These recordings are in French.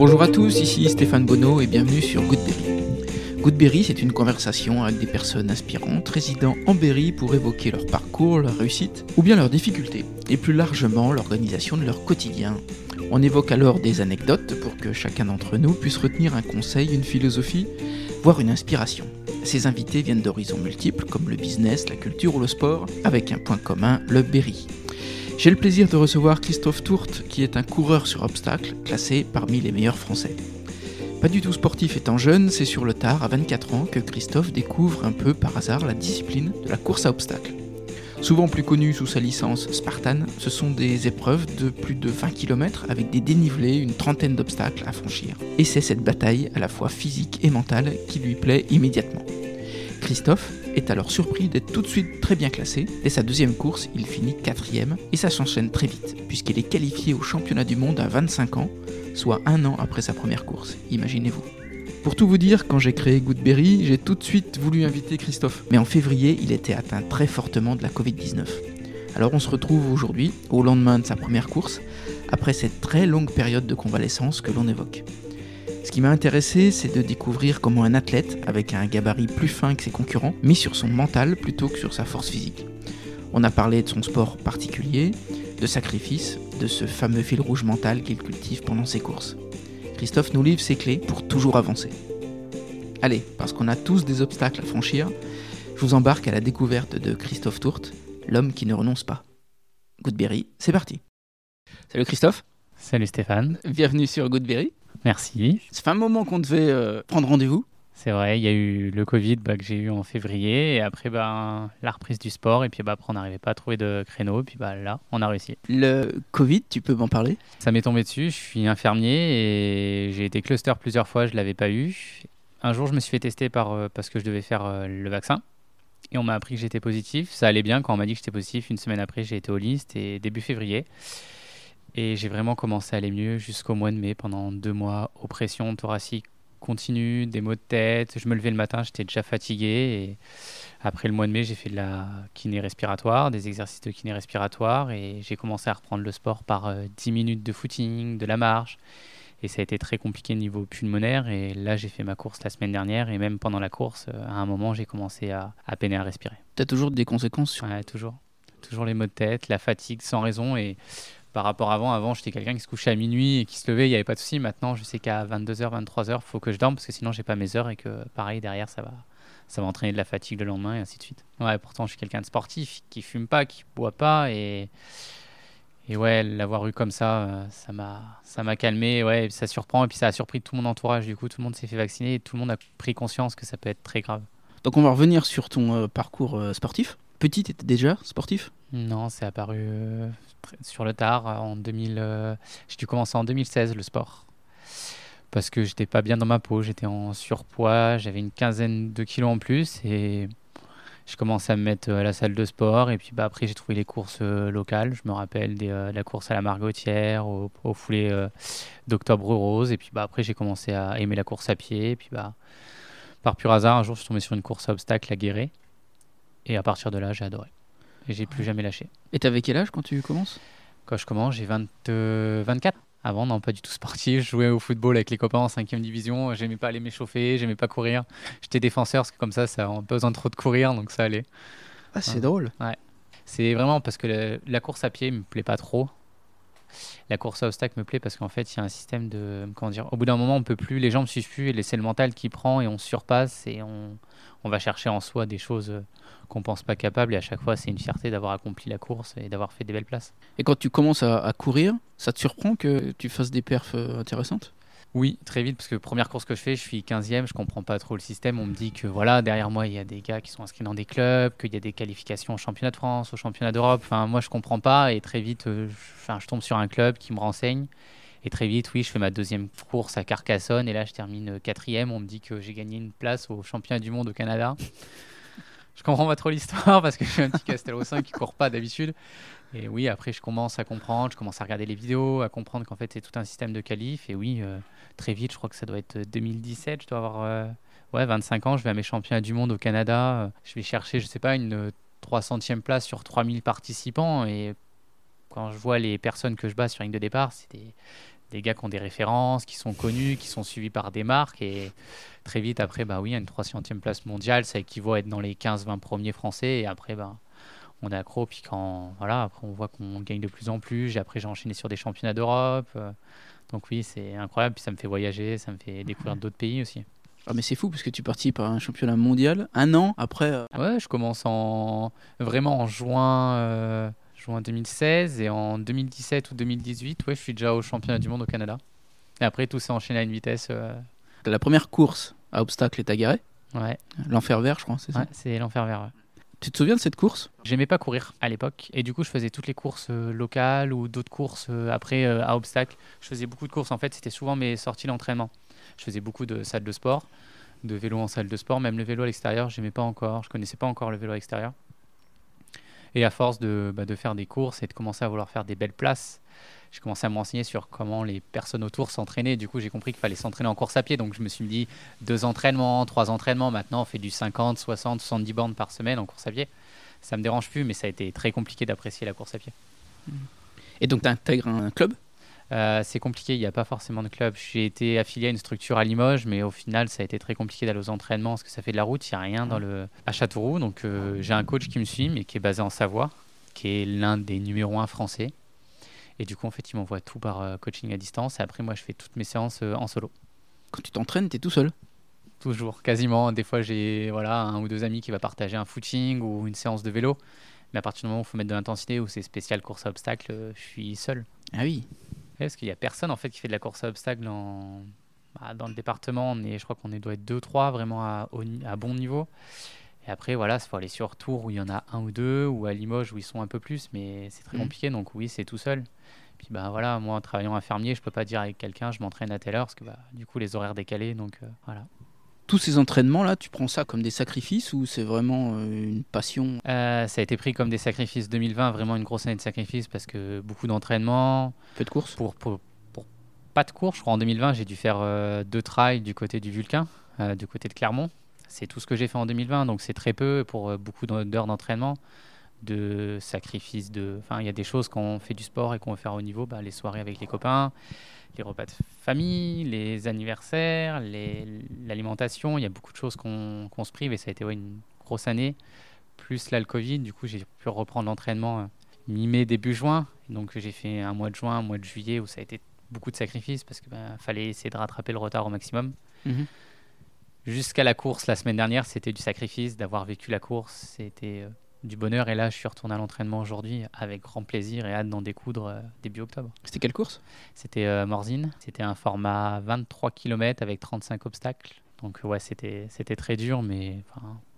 Bonjour à tous, ici Stéphane Bonneau et bienvenue sur Goodberry. Goodberry, c'est une conversation avec des personnes inspirantes résidant en Berry pour évoquer leur parcours, leur réussite ou bien leurs difficultés, et plus largement l'organisation de leur quotidien. On évoque alors des anecdotes pour que chacun d'entre nous puisse retenir un conseil, une philosophie, voire une inspiration. Ces invités viennent d'horizons multiples comme le business, la culture ou le sport, avec un point commun, le Berry. J'ai le plaisir de recevoir Christophe Tourte, qui est un coureur sur obstacles, classé parmi les meilleurs français. Pas du tout sportif étant jeune, c'est sur le tard, à 24 ans, que Christophe découvre un peu par hasard la discipline de la course à obstacles. Souvent plus connu sous sa licence Spartan, ce sont des épreuves de plus de 20 km avec des dénivelés, une trentaine d'obstacles à franchir. Et c'est cette bataille, à la fois physique et mentale, qui lui plaît immédiatement. Christophe est alors surpris d'être tout de suite très bien classé. Dès sa deuxième course, il finit quatrième et ça s'enchaîne très vite, puisqu'il est qualifié au championnat du monde à 25 ans, soit un an après sa première course. Imaginez-vous. Pour tout vous dire, quand j'ai créé Goodberry, j'ai tout de suite voulu inviter Christophe. Mais en février, il était atteint très fortement de la Covid-19. Alors on se retrouve aujourd'hui, au lendemain de sa première course, après cette très longue période de convalescence que l'on évoque. Ce qui m'a intéressé, c'est de découvrir comment un athlète, avec un gabarit plus fin que ses concurrents, mis sur son mental plutôt que sur sa force physique. On a parlé de son sport particulier, de sacrifice, de ce fameux fil rouge mental qu'il cultive pendant ses courses. Christophe nous livre ses clés pour toujours avancer. Allez, parce qu'on a tous des obstacles à franchir, je vous embarque à la découverte de Christophe Tourte, l'homme qui ne renonce pas. Goodberry, c'est parti. Salut Christophe. Salut Stéphane. Bienvenue sur Goodberry. Merci. Ça fait un moment qu'on devait euh, prendre rendez-vous. C'est vrai, il y a eu le Covid bah, que j'ai eu en février et après bah, la reprise du sport et puis bah, après on n'arrivait pas à trouver de créneau puis bah, là on a réussi. Le Covid, tu peux m'en parler? Ça m'est tombé dessus, je suis infirmier et j'ai été cluster plusieurs fois, je ne l'avais pas eu. Un jour je me suis fait tester par, euh, parce que je devais faire euh, le vaccin et on m'a appris que j'étais positif. Ça allait bien quand on m'a dit que j'étais positif. Une semaine après j'ai été au liste et début février. Et j'ai vraiment commencé à aller mieux jusqu'au mois de mai pendant deux mois. Oppression thoracique continue, des maux de tête. Je me levais le matin, j'étais déjà fatigué. Et après le mois de mai, j'ai fait de la kiné respiratoire, des exercices de kiné respiratoire. Et j'ai commencé à reprendre le sport par 10 minutes de footing, de la marche. Et ça a été très compliqué au niveau pulmonaire. Et là, j'ai fait ma course la semaine dernière. Et même pendant la course, à un moment, j'ai commencé à, à peiner à respirer. Tu as toujours des conséquences sur... Ouais, toujours. Toujours les maux de tête, la fatigue sans raison. Et par rapport à avant. Avant, j'étais quelqu'un qui se couchait à minuit et qui se levait, il n'y avait pas de souci. Maintenant, je sais qu'à 22h, 23h, il faut que je dorme parce que sinon, j'ai pas mes heures et que pareil, derrière, ça va, ça va entraîner de la fatigue le lendemain et ainsi de suite. Ouais, pourtant, je suis quelqu'un de sportif qui fume pas, qui boit pas et. Et ouais, l'avoir eu comme ça, ça m'a, ça m'a calmé. Ouais, ça surprend et puis ça a surpris tout mon entourage. Du coup, tout le monde s'est fait vacciner et tout le monde a pris conscience que ça peut être très grave. Donc, on va revenir sur ton euh, parcours euh, sportif. Petit, étais déjà sportif? Non, c'est apparu euh, sur le tard en 2000. Euh, j'ai dû commencer en 2016 le sport parce que j'étais pas bien dans ma peau, j'étais en surpoids, j'avais une quinzaine de kilos en plus et je commençais à me mettre à la salle de sport et puis bah, après j'ai trouvé les courses euh, locales. Je me rappelle euh, la course à la Margotière, au, au foulée d'Octobre Rose et puis bah, après j'ai commencé à aimer la course à pied et puis bah par pur hasard un jour je suis tombé sur une course à obstacles à Guéret et à partir de là j'ai adoré et j'ai plus jamais lâché. Et t'avais quel âge quand tu commences? Quand je commence, j'ai 20, euh, 24. Avant, non, pas du tout sportif. Je jouais au football avec les copains en 5 division. J'aimais pas aller m'échauffer, j'aimais pas courir. J'étais défenseur parce que comme ça, ça n'a pas besoin de trop de courir, donc ça allait. Ah, c'est drôle. Ouais. C'est vraiment parce que la, la, course à pied me plaît pas trop. La course à obstacles me plaît parce qu'en fait, il y a un système de. Comment dire Au bout d'un moment, on peut plus, les jambes suivent plus et c'est le mental qui prend et on surpasse et on, on va chercher en soi des choses qu'on pense pas capable et à chaque fois c'est une fierté d'avoir accompli la course et d'avoir fait des belles places. Et quand tu commences à, à, courir, ça te surprend que tu fasses des perfs intéressantes? Oui, très vite parce que première course que je fais, je suis 15e, je comprends pas trop le système, on me dit que voilà, derrière moi il y a des gars qui sont inscrits dans des clubs, qu'il y a des qualifications au championnat de France, au championnat d'Europe, enfin moi je comprends pas et très vite euh, je, je tombe sur un club qui me renseigne et très vite, oui, je fais ma deuxième course à Carcassonne et là, je termine quatrième. On me dit que j'ai gagné une place au championnat du monde au Canada. je comprends pas trop l'histoire parce que je suis un petit Castel 5 qui court pas d'habitude. Et oui, après, je commence à comprendre, je commence à regarder les vidéos, à comprendre qu'en fait, c'est tout un système de qualif. Et oui, euh, très vite, je crois que ça doit être 2017, je dois avoir euh, ouais, 25 ans. Je vais à mes championnats du monde au Canada. Je vais chercher, je sais pas, une 300e place sur 3000 participants. Et quand je vois les personnes que je bats sur ligne de départ, c'est des, des gars qui ont des références, qui sont connus, qui sont suivis par des marques. Et très vite, après, bah oui, une 300e place mondiale, ça équivaut à être dans les 15-20 premiers français. Et après, bah, on est accro. Puis quand, voilà, après, on voit qu'on gagne de plus en plus. Après, j'ai enchaîné sur des championnats d'Europe. Donc oui, c'est incroyable. Puis ça me fait voyager, ça me fait découvrir d'autres pays aussi. Ah mais c'est fou parce que tu participes à un championnat mondial un an après. Euh, ouais, je commence en vraiment en juin, euh, juin 2016 et en 2017 ou 2018, ouais, je suis déjà au championnat du monde au Canada. Et après tout s'est enchaîné à une vitesse. Euh, La première course à obstacle est agarrée. Ouais. L'enfer vert, je crois, c'est ça. Ouais, c'est l'enfer vert. Tu te souviens de cette course? J'aimais pas courir à l'époque et du coup je faisais toutes les courses locales ou d'autres courses après à obstacle. Je faisais beaucoup de courses en fait, c'était souvent mes sorties d'entraînement. Je faisais beaucoup de salles de sport, de vélo en salle de sport, même le vélo à l'extérieur, j'aimais pas encore, je connaissais pas encore le vélo à l'extérieur. Et à force de, bah, de, faire des courses et de commencer à vouloir faire des belles places, j'ai commencé à me renseigner sur comment les personnes autour s'entraînaient. Du coup, j'ai compris qu'il fallait s'entraîner en course à pied. Donc, je me suis dit deux entraînements, trois entraînements. Maintenant, on fait du 50, 60, 70 bornes par semaine en course à pied. Ça me dérange plus, mais ça a été très compliqué d'apprécier la course à pied. Et donc, tu intègres un club? Euh, c'est compliqué, il n'y a pas forcément de club. J'ai été affilié à une structure à Limoges, mais au final, ça a été très compliqué d'aller aux entraînements parce que ça fait de la route, il n'y a rien dans le... à Châteauroux. Donc euh, j'ai un coach qui me suit, mais qui est basé en Savoie, qui est l'un des numéros 1 français. Et du coup, en fait, il m'envoie tout par euh, coaching à distance. Et après, moi, je fais toutes mes séances en solo. Quand tu t'entraînes, tu es tout seul? Toujours, quasiment. Des fois, j'ai voilà, un ou deux amis qui va partager un footing ou une séance de vélo. Mais à partir du moment où il faut mettre de l'intensité ou c'est spécial course à obstacles, je suis seul. Ah oui parce qu'il n'y a personne en fait qui fait de la course à obstacles bah, dans le département. On est, je crois qu'on doit être 2-3 vraiment à, à, bon niveau. Et après, voilà, il faut aller sur Tours où il y en a un ou deux, ou à Limoges où ils sont un peu plus, mais c'est très mmh. compliqué. Donc oui, c'est tout seul. Puis bah voilà, moi en travaillant infirmier, je peux pas dire avec quelqu'un, je m'entraîne à telle heure parce que bah, du coup les horaires décalés. Donc euh, voilà tous ces entraînements-là, tu prends ça comme des sacrifices ou c'est vraiment euh, une passion? Euh, Ça a été pris comme des sacrifices. 2020, vraiment une grosse année de sacrifices parce que beaucoup d'entraînements. Peu de courses? Pour, pour, pas de courses. Je crois en 2020, j'ai dû faire euh, deux trails du côté du Vulcain, du côté de Clermont. C'est tout ce que j'ai fait en 2020, donc c'est très peu pour beaucoup d'heures d'entraînement de sacrifices. De... Enfin, il y a des choses quand on fait du sport et qu'on veut faire au niveau, bah, les soirées avec les copains, les repas de famille, les anniversaires, l'alimentation. Il y a beaucoup de choses qu'on se prive et ça a été une grosse année. Plus là, le Covid, du coup, j'ai pu reprendre l'entraînement euh, mi-mai, début juin. Donc, j'ai fait un mois de juin, un mois de juillet où ça a été beaucoup de sacrifices parce qu'il bah, fallait essayer de rattraper le retard au maximum. Mhm. Jusqu'à la course la semaine dernière, c'était du sacrifice d'avoir vécu la course. C'était euh, du bonheur. Et là, je suis retourné à l'entraînement aujourd'hui avec grand plaisir et hâte d'en découdre euh, début octobre. C'était quelle course? C'était euh, Morzine. C'était un format 23 km avec 35 obstacles. Donc ouais, c'était, c'était très dur, mais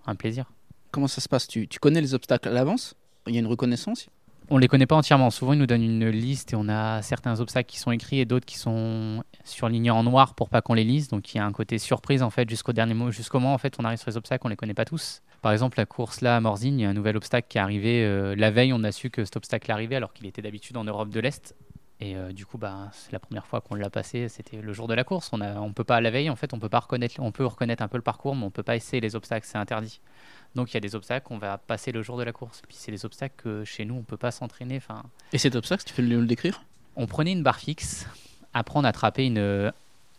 un plaisir. Comment ça se passe? Tu, tu connais les obstacles à l'avance? Il y a une reconnaissance? On les connaît pas entièrement. Souvent, ils nous donnent une liste et on a certains obstacles qui sont écrits et d'autres qui sont surlignés en noir pour pas qu'on les lise. Donc, il y a un côté surprise en fait jusqu'au dernier mot, jusqu'au moment en fait on arrive sur les obstacles, on les connaît pas tous. Par exemple, la course là à Morzine, il y a un nouvel obstacle qui est arrivé. Euh, la veille, on a su que cet obstacle arrivait alors qu'il était d'habitude en Europe de l'Est. Et euh, du coup, bah, c'est la première fois qu'on l'a passé. C'était le jour de la course. On on peut pas la veille, en fait, on peut pas reconnaître, on peut reconnaître un peu le parcours, mais on peut pas essayer les obstacles. C'est interdit. Donc il y a des obstacles qu'on va passer le jour de la course. Puis c'est des obstacles que chez nous on peut pas s'entraîner. Enfin. Et cet obstacle, tu peux le, le décrire? On prenait une barre fixe. Après, on attrapait une,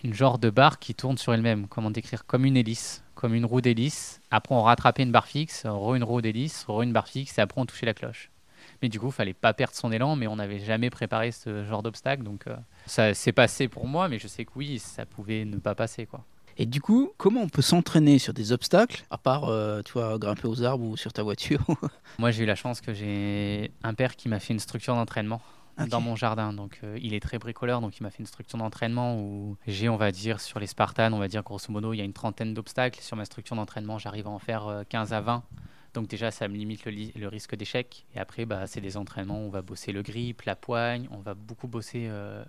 une genre de barre qui tourne sur elle-même. Comment décrire? Comme une hélice comme une roue d'hélice. Après, on rattrapait une barre fixe, re une roue d'hélice, re une barre fixe, et après, on touchait la cloche. Mais du coup, il fallait pas perdre son élan, mais on n'avait jamais préparé ce genre d'obstacle. Donc, euh, ça s'est passé pour moi, mais je sais que oui, ça pouvait ne pas passer. quoi. Et du coup, comment on peut s'entraîner sur des obstacles, à part, euh, tu vois, grimper aux arbres ou sur ta voiture Moi, j'ai eu la chance que j'ai un père qui m'a fait une structure d'entraînement dans mon jardin. Donc euh, il est très bricoleur, donc il m'a fait une structure d'entraînement où j'ai, on va dire, sur les Spartans, on va dire grosso modo, il y a une trentaine d'obstacles. Sur ma structure d'entraînement, j'arrive à en faire 15 euh, à 20. Donc déjà, ça me limite le, risque d'échec. Et après, bah, c'est des entraînements où on va bosser le grip, la poigne, on va beaucoup bosser euh,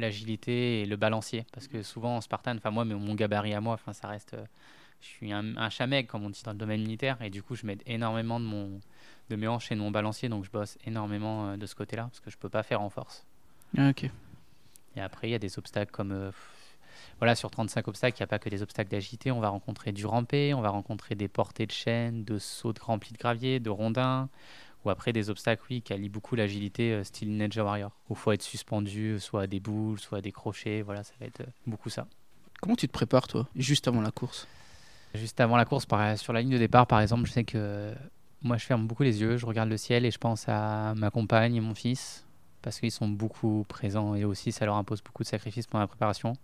l'agilité et le balancier. Parce que souvent en Spartan, enfin moi, mais mon gabarit à moi, enfin ça reste... je suis un, un chameg, comme on dit dans le domaine militaire, et du coup, je m'aide énormément de mon, de mes hanches et de mon balancier, donc je bosse énormément euh, de ce côté-là, parce que je peux pas faire en force. Ah, ok. Et après, il y a des obstacles comme... Euh, voilà, sur 35 obstacles, il n'y a pas que des obstacles d'agilité. On va rencontrer du rampé, on va rencontrer des portées de chaîne, de sauts de remplis de gravier, de rondins. Ou après des obstacles, oui, qui allient beaucoup l'agilité euh, style Ninja Warrior. Où il faut être suspendu, soit à des boules, soit à des crochets. Voilà, ça va être euh, beaucoup ça. Comment tu te prépares, toi, juste avant la course? Juste avant la course, par- sur la ligne de départ, par exemple, je sais que moi, je ferme beaucoup les yeux, je regarde le ciel et je pense à ma compagne et mon fils, parce qu'ils sont beaucoup présents et aussi, ça leur impose beaucoup de sacrifices pendant la préparation.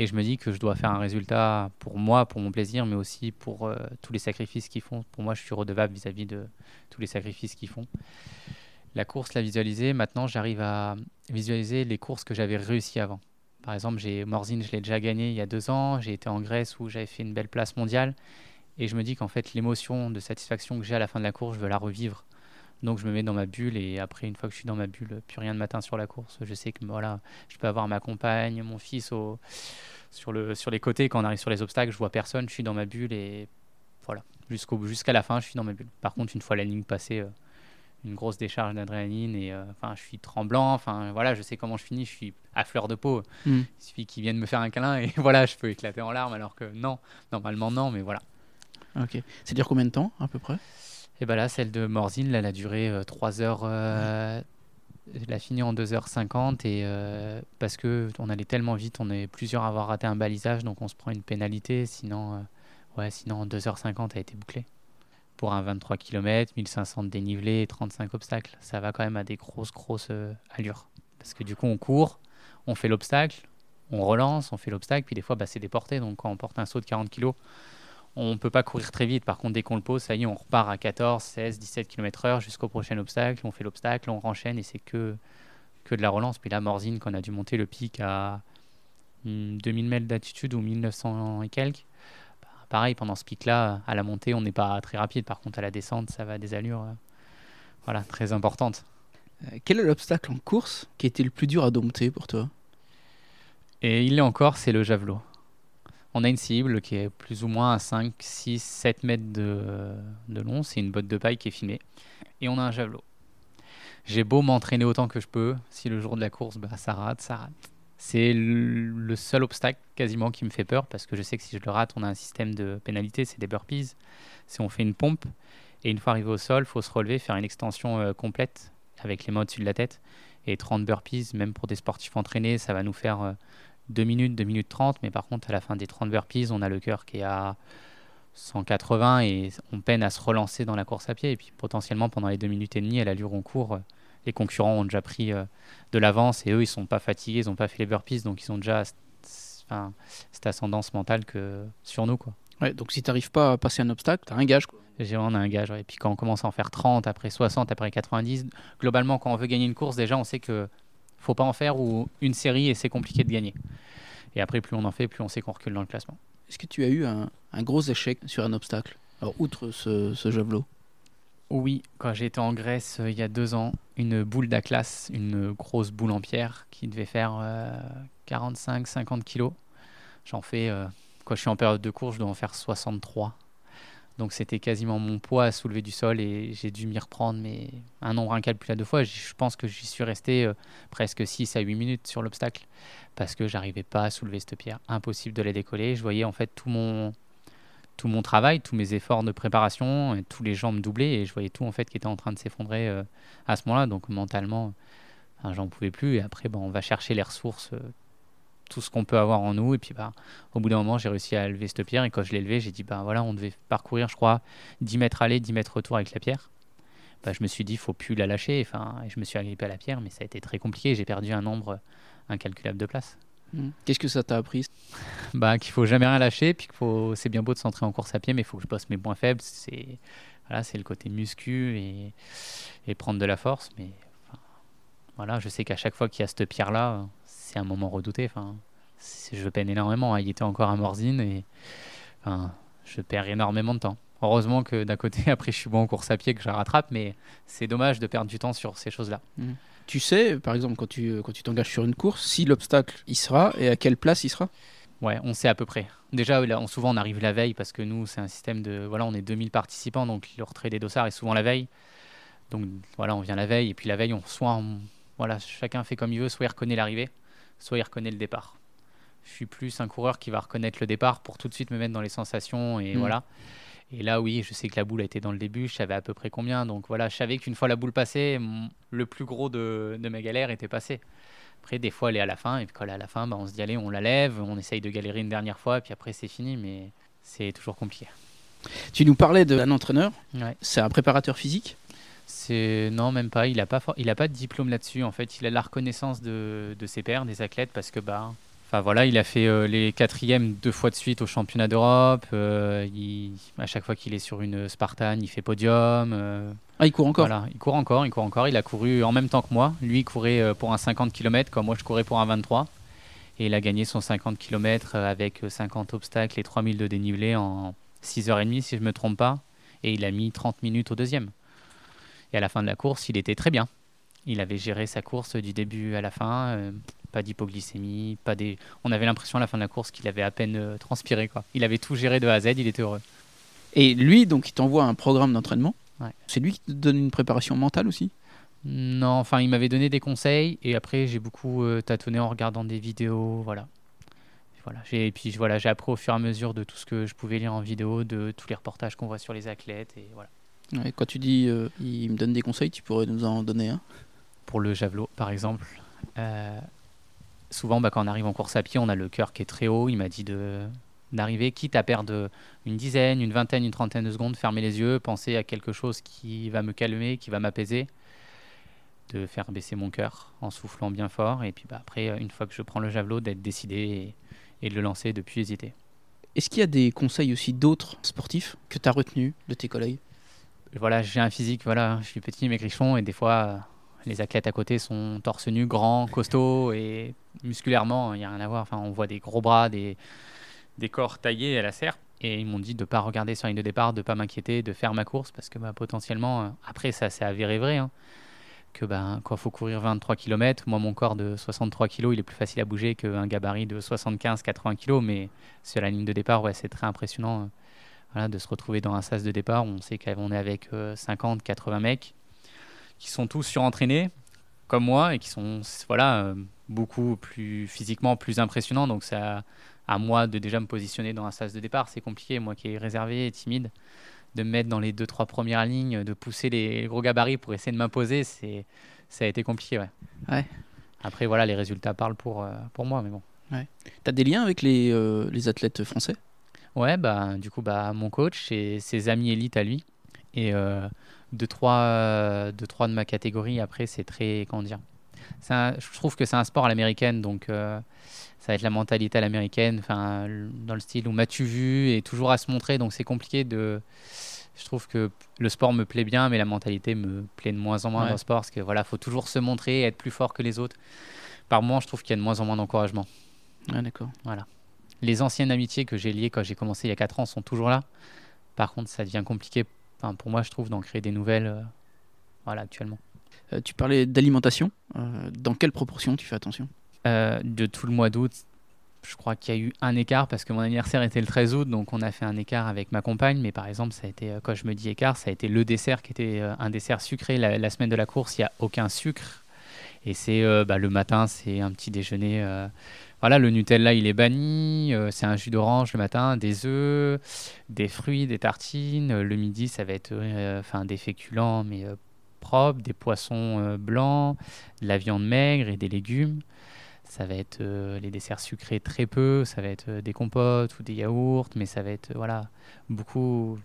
Et je me dis que je dois faire un résultat pour moi, pour mon plaisir, mais aussi pour euh, tous les sacrifices qu'ils font. Pour moi, je suis redevable vis-à-vis de tous les sacrifices qu'ils font. La course, la visualiser, maintenant, j'arrive à visualiser les courses que j'avais réussi avant. Par exemple, j'ai Morzine, je l'ai déjà gagné il y a deux ans. J'ai été en Grèce où j'avais fait une belle place mondiale. Et je me dis qu'en fait, l'émotion de satisfaction que j'ai à la fin de la course, je veux la revivre. Donc je me mets dans ma bulle et après, une fois que je suis dans ma bulle, plus rien de matin sur la course. Je sais que voilà, je peux avoir ma compagne, mon fils au, sur, le, sur les côtés. Quand on arrive sur les obstacles, je vois personne, je suis dans ma bulle et voilà. Jusqu'au, jusqu'à la fin, je suis dans ma bulle. Par contre, une fois la ligne passée, euh, une grosse décharge d'adrénaline et euh, enfin, je suis tremblant. Enfin, voilà, je sais comment je finis. Je suis à fleur de peau. Hmm. Il suffit qu'ils viennent me faire un câlin et voilà, je peux éclater en larmes alors que non, normalement non, mais voilà. Ok. Ça dure combien de temps, à peu près? Et bah là, celle de Morzine, elle a duré euh, 3 heures. euh, Elle a fini en 2h50 et euh, parce que on allait tellement vite, on est plusieurs à avoir raté un balisage, donc on se prend une pénalité. Sinon, euh, ouais, sinon en 2h50, elle a été bouclée. Pour un 23 km, 1500 de dénivelé et 35 obstacles, ça va quand même à des grosses, grosses euh, allures. Parce que du coup, on court, on fait l'obstacle, on relance, on fait l'obstacle, puis des fois, bah, c'est déporté. Donc quand on porte un saut de 40 kg, on ne peut pas courir très vite. Par contre, dès qu'on le pose, ça y est, on repart à 14, 16, 17 km/h jusqu'au prochain obstacle. On fait l'obstacle, on renchaîne et c'est que, que de la relance. Puis là, Morzine, qu'on a dû monter le pic à hmm, 2000 mètres d'altitude ou 1900 et quelques. bah, pareil, pendant ce pic-là, à la montée, on n'est pas très rapide. Par contre, à la descente, ça va à des allures euh, voilà, très importantes. Euh, Quel est l'obstacle en course qui a été le plus dur à dompter pour toi? Et il l'est encore, c'est le javelot. On a une cible qui est plus ou moins à 5, 6, 7 mètres de, de long. C'est une botte de paille qui est filmée. Et on a un javelot. J'ai beau m'entraîner autant que je peux. Si le jour de la course, bah, ça rate, ça rate. C'est le seul obstacle quasiment qui me fait peur parce que je sais que si je le rate, on a un système de pénalité, c'est des burpees. C'est on fait une pompe et une fois arrivé au sol, faut se relever, faire une extension euh, complète avec les mains au-dessus de la tête. Et 30 burpees, même pour des sportifs entraînés, ça va nous faire euh, 2 minutes, 2 minutes 30, mais par contre, à la fin des 30 burpees, on a le cœur qui est à 180 et on peine à se relancer dans la course à pied. Et puis potentiellement, pendant les 2 minutes et demie, à l'allure on court, les concurrents ont déjà pris euh, de l'avance et eux, ils sont pas fatigués, ils n'ont pas fait les burpees, donc ils ont déjà enfin, cette ascendance mentale que sur nous. Quoi. Ouais, donc si t'arrives pas à passer un obstacle, t'as un gage. Quoi. J'ai- On a un gage. ouais. Et puis quand on commence à en faire 30, après 60, après 90, globalement, quand on veut gagner une course, déjà, on sait que faut pas en faire ou une série et c'est compliqué de gagner. Et après, plus on en fait, plus on sait qu'on recule dans le classement. Est-ce que tu as eu un, un gros échec sur un obstacle? Alors, outre ce, ce javelot Oui, quand j'étais en Grèce euh, il y a deux ans, une boule d'Atlas, une grosse boule en pierre qui devait faire 45-50 kilos. J'en fais, euh, quand je suis en période de course, je dois en faire 63. Donc c'était quasiment mon poids à soulever du sol et j'ai dû m'y reprendre, mais un nombre incalculable de fois. Je pense que j'y suis resté euh, presque 6 à 8 minutes sur l'obstacle parce que j'arrivais pas à soulever cette pierre. Impossible de la décoller. Je voyais en fait tout mon, tout mon travail, tous mes efforts de préparation, et tous les gens me doublaient et je voyais tout en fait qui était en train de s'effondrer euh, à ce moment-là. Donc mentalement, j'en pouvais plus. Et après, ben, on va chercher les ressources, euh, tout ce qu'on peut avoir en nous. Et puis, bah, au bout d'un moment, j'ai réussi à lever cette pierre. Et quand je l'ai levée, j'ai dit, ben voilà, on devait parcourir, je crois, 10 mètres aller, 10 mètres retour avec la pierre. Bah, je me suis dit, faut plus la lâcher. Enfin, et je me suis agrippé à la pierre, mais ça a été très compliqué. J'ai perdu un nombre incalculable de places. Hmm. Qu'est-ce que ça t'a appris bah, qu'il faut jamais rien lâcher, puis qu'il faut, c'est bien beau de s'entrer en course à pied, mais il faut que je bosse mes points faibles. C'est, voilà, c'est le côté muscu et, et prendre de la force. Mais voilà, je sais qu'à chaque fois qu'il y a cette pierre-là, c'est un moment redouté. Enfin, je peine énormément. hein. Il était encore à Morzine et enfin, je perds énormément de temps. Heureusement que d'un côté, après, je suis bon en course à pied, que je la rattrape, mais c'est dommage de perdre du temps sur ces choses-là. Tu sais, par exemple, quand tu quand tu t'engages sur une course, si l'obstacle il sera et à quelle place il sera? Ouais, on sait à peu près. Déjà, on- souvent, on arrive la veille parce que nous, c'est un système de. Voilà, on est 2000 participants, donc le retrait des dossards est souvent la veille. Donc voilà, on vient la veille, et puis la veille, on soit. on- voilà, chacun fait comme il veut, soit il reconnaît l'arrivée, soit il reconnaît le départ. Je suis plus un coureur qui va reconnaître le départ pour tout de suite me mettre dans les sensations, et Mm. voilà. Et là, oui, je sais que la boule a été dans le début, je savais à peu près combien. Donc voilà, je savais qu'une fois la boule passée, le plus gros de, de mes galères était passé. Après, des fois, elle est à la fin, et puis quand elle est à la fin, bah, on se dit, allez, on la lève, on essaye de galérer une dernière fois, et puis après, c'est fini, mais c'est toujours compliqué. Tu nous parlais d'un entraîneur, Ouais. c'est un préparateur physique? C'est non même pas. Il n'a pas for- il a pas de diplôme là-dessus. En fait, il a la reconnaissance de, de ses pairs, des athlètes, parce que bah, enfin voilà, il a fait euh, les quatrièmes deux fois de suite au championnat d'Europe. euh, il- à chaque fois qu'il est sur une Spartan, il fait podium. euh, Ah, il court encore voilà, il court encore, il court encore. Il a couru en même temps que moi. Lui, il courait euh, pour un 50 km, comme moi, je courais pour un 23. Et il a gagné son 50 km avec euh, 50 obstacles et 3000 de dénivelé en 6h30, si je ne me trompe pas. Et il a mis 30 minutes au deuxième. Et à la fin de la course, il était très bien. Il avait géré sa course du début à la fin. euh, pas d'hypoglycémie, pas des. On avait l'impression à la fin de la course qu'il avait à peine euh, transpiré. Quoi. Il avait tout géré de A à Z, il était heureux. Et lui, donc, il t'envoie un programme d'entraînement. Ouais. C'est lui qui te donne une préparation mentale aussi? Non, enfin, il m'avait donné des conseils et après j'ai beaucoup euh, tâtonné en regardant des vidéos, voilà. Et Voilà, j'ai et puis voilà, j'ai appris au fur et à mesure de tout ce que je pouvais lire en vidéo, de tous les reportages qu'on voit sur les athlètes et voilà. Ouais, Quand tu dis euh, il me donne des conseils, tu pourrais nous en donner un Pour le javelot, par exemple, euh, souvent bah, quand on arrive en course à pied, on a le cœur qui est très haut. Il m'a dit de d'arriver, quitte à perdre une dizaine, une vingtaine, une trentaine de secondes, fermer les yeux, penser à quelque chose qui va me calmer, qui va m'apaiser, de faire baisser mon cœur en soufflant bien fort, et puis bah, après, une fois que je prends le javelot, d'être décidé et, et de le lancer, de plus hésiter. Est-ce qu'il y a des conseils aussi d'autres sportifs que tu as retenus de tes collègues? Voilà, j'ai un physique, voilà, je suis petit, maigrichon, et des fois, euh, les athlètes à côté sont torse nu, grands, costauds, et musculairement, il n'y a rien à voir. Enfin, on voit des gros bras, des, des corps taillés à la serre. Et ils m'ont dit de ne pas regarder sur la ligne de départ, de ne pas m'inquiéter, de faire ma course, parce que bah, potentiellement, euh, après, ça c'est avéré vrai, hein, que bah, quand il faut courir 23 km, moi, mon corps de 63 kg, il est plus facile à bouger qu'un gabarit de 75-80 kg, mais sur la ligne de départ, ouais, c'est très impressionnant. Euh, voilà, de se retrouver dans un sas de départ. On sait qu'on est avec 50, 80 mecs qui sont tous surentraînés, comme moi, et qui sont voilà, euh, beaucoup plus physiquement plus impressionnants. Donc, c'est à, à moi de déjà me positionner dans un sas de départ. C'est compliqué, moi qui est réservé et timide, de me mettre dans les deux, trois premières lignes, de pousser les gros gabarits pour essayer de m'imposer. C'est, ça a été compliqué, ouais. Ouais. Après, voilà, les résultats parlent pour, euh, pour moi, mais bon. Tu as des liens avec les, euh, les athlètes français? Ouais, bah, du coup, bah, mon coach et ses amis élites à lui. Et euh, deux, trois, deux, trois de ma catégorie, après, c'est très. Comment dire un- Je trouve que c'est un sport à l'américaine, donc euh, ça va être la mentalité à l'américaine, dans le style où m'as-tu vu et toujours à se montrer, donc c'est compliqué de. Je trouve que le sport me plaît bien, mais la mentalité me plaît de moins en moins Ouais. dans le sport, parce que voilà, faut toujours se montrer, être plus fort que les autres. Par moment, je trouve qu'il y a de moins en moins d'encouragement Ouais, d'accord. Les anciennes amitiés que j'ai liées quand j'ai commencé il y a 4 ans sont toujours là. Par contre, ça devient compliqué, enfin, pour moi, je trouve, d'en créer des nouvelles euh, voilà, actuellement. Euh, tu parlais d'alimentation. Euh, dans quelle proportion tu fais attention? De tout le mois d'août, je crois qu'il y a eu un écart parce que mon anniversaire était le 13 août, donc on a fait un écart avec ma compagne. Mais par exemple, ça a été, quand je me dis écart, ça a été le dessert qui était un dessert sucré. La, la semaine de la course, il n'y a aucun sucre. Et c'est euh, bah, le matin, c'est un petit déjeuner. euh, voilà, le Nutella, il est banni. euh, c'est un jus d'orange le matin, des œufs, des fruits, des tartines. Euh, Le midi, ça va être euh, enfin des féculents, mais propres, des poissons blancs, de la viande maigre et des légumes. Ça va être les desserts sucrés très peu, ça va être des compotes ou des yaourts, mais ça va être voilà beaucoup,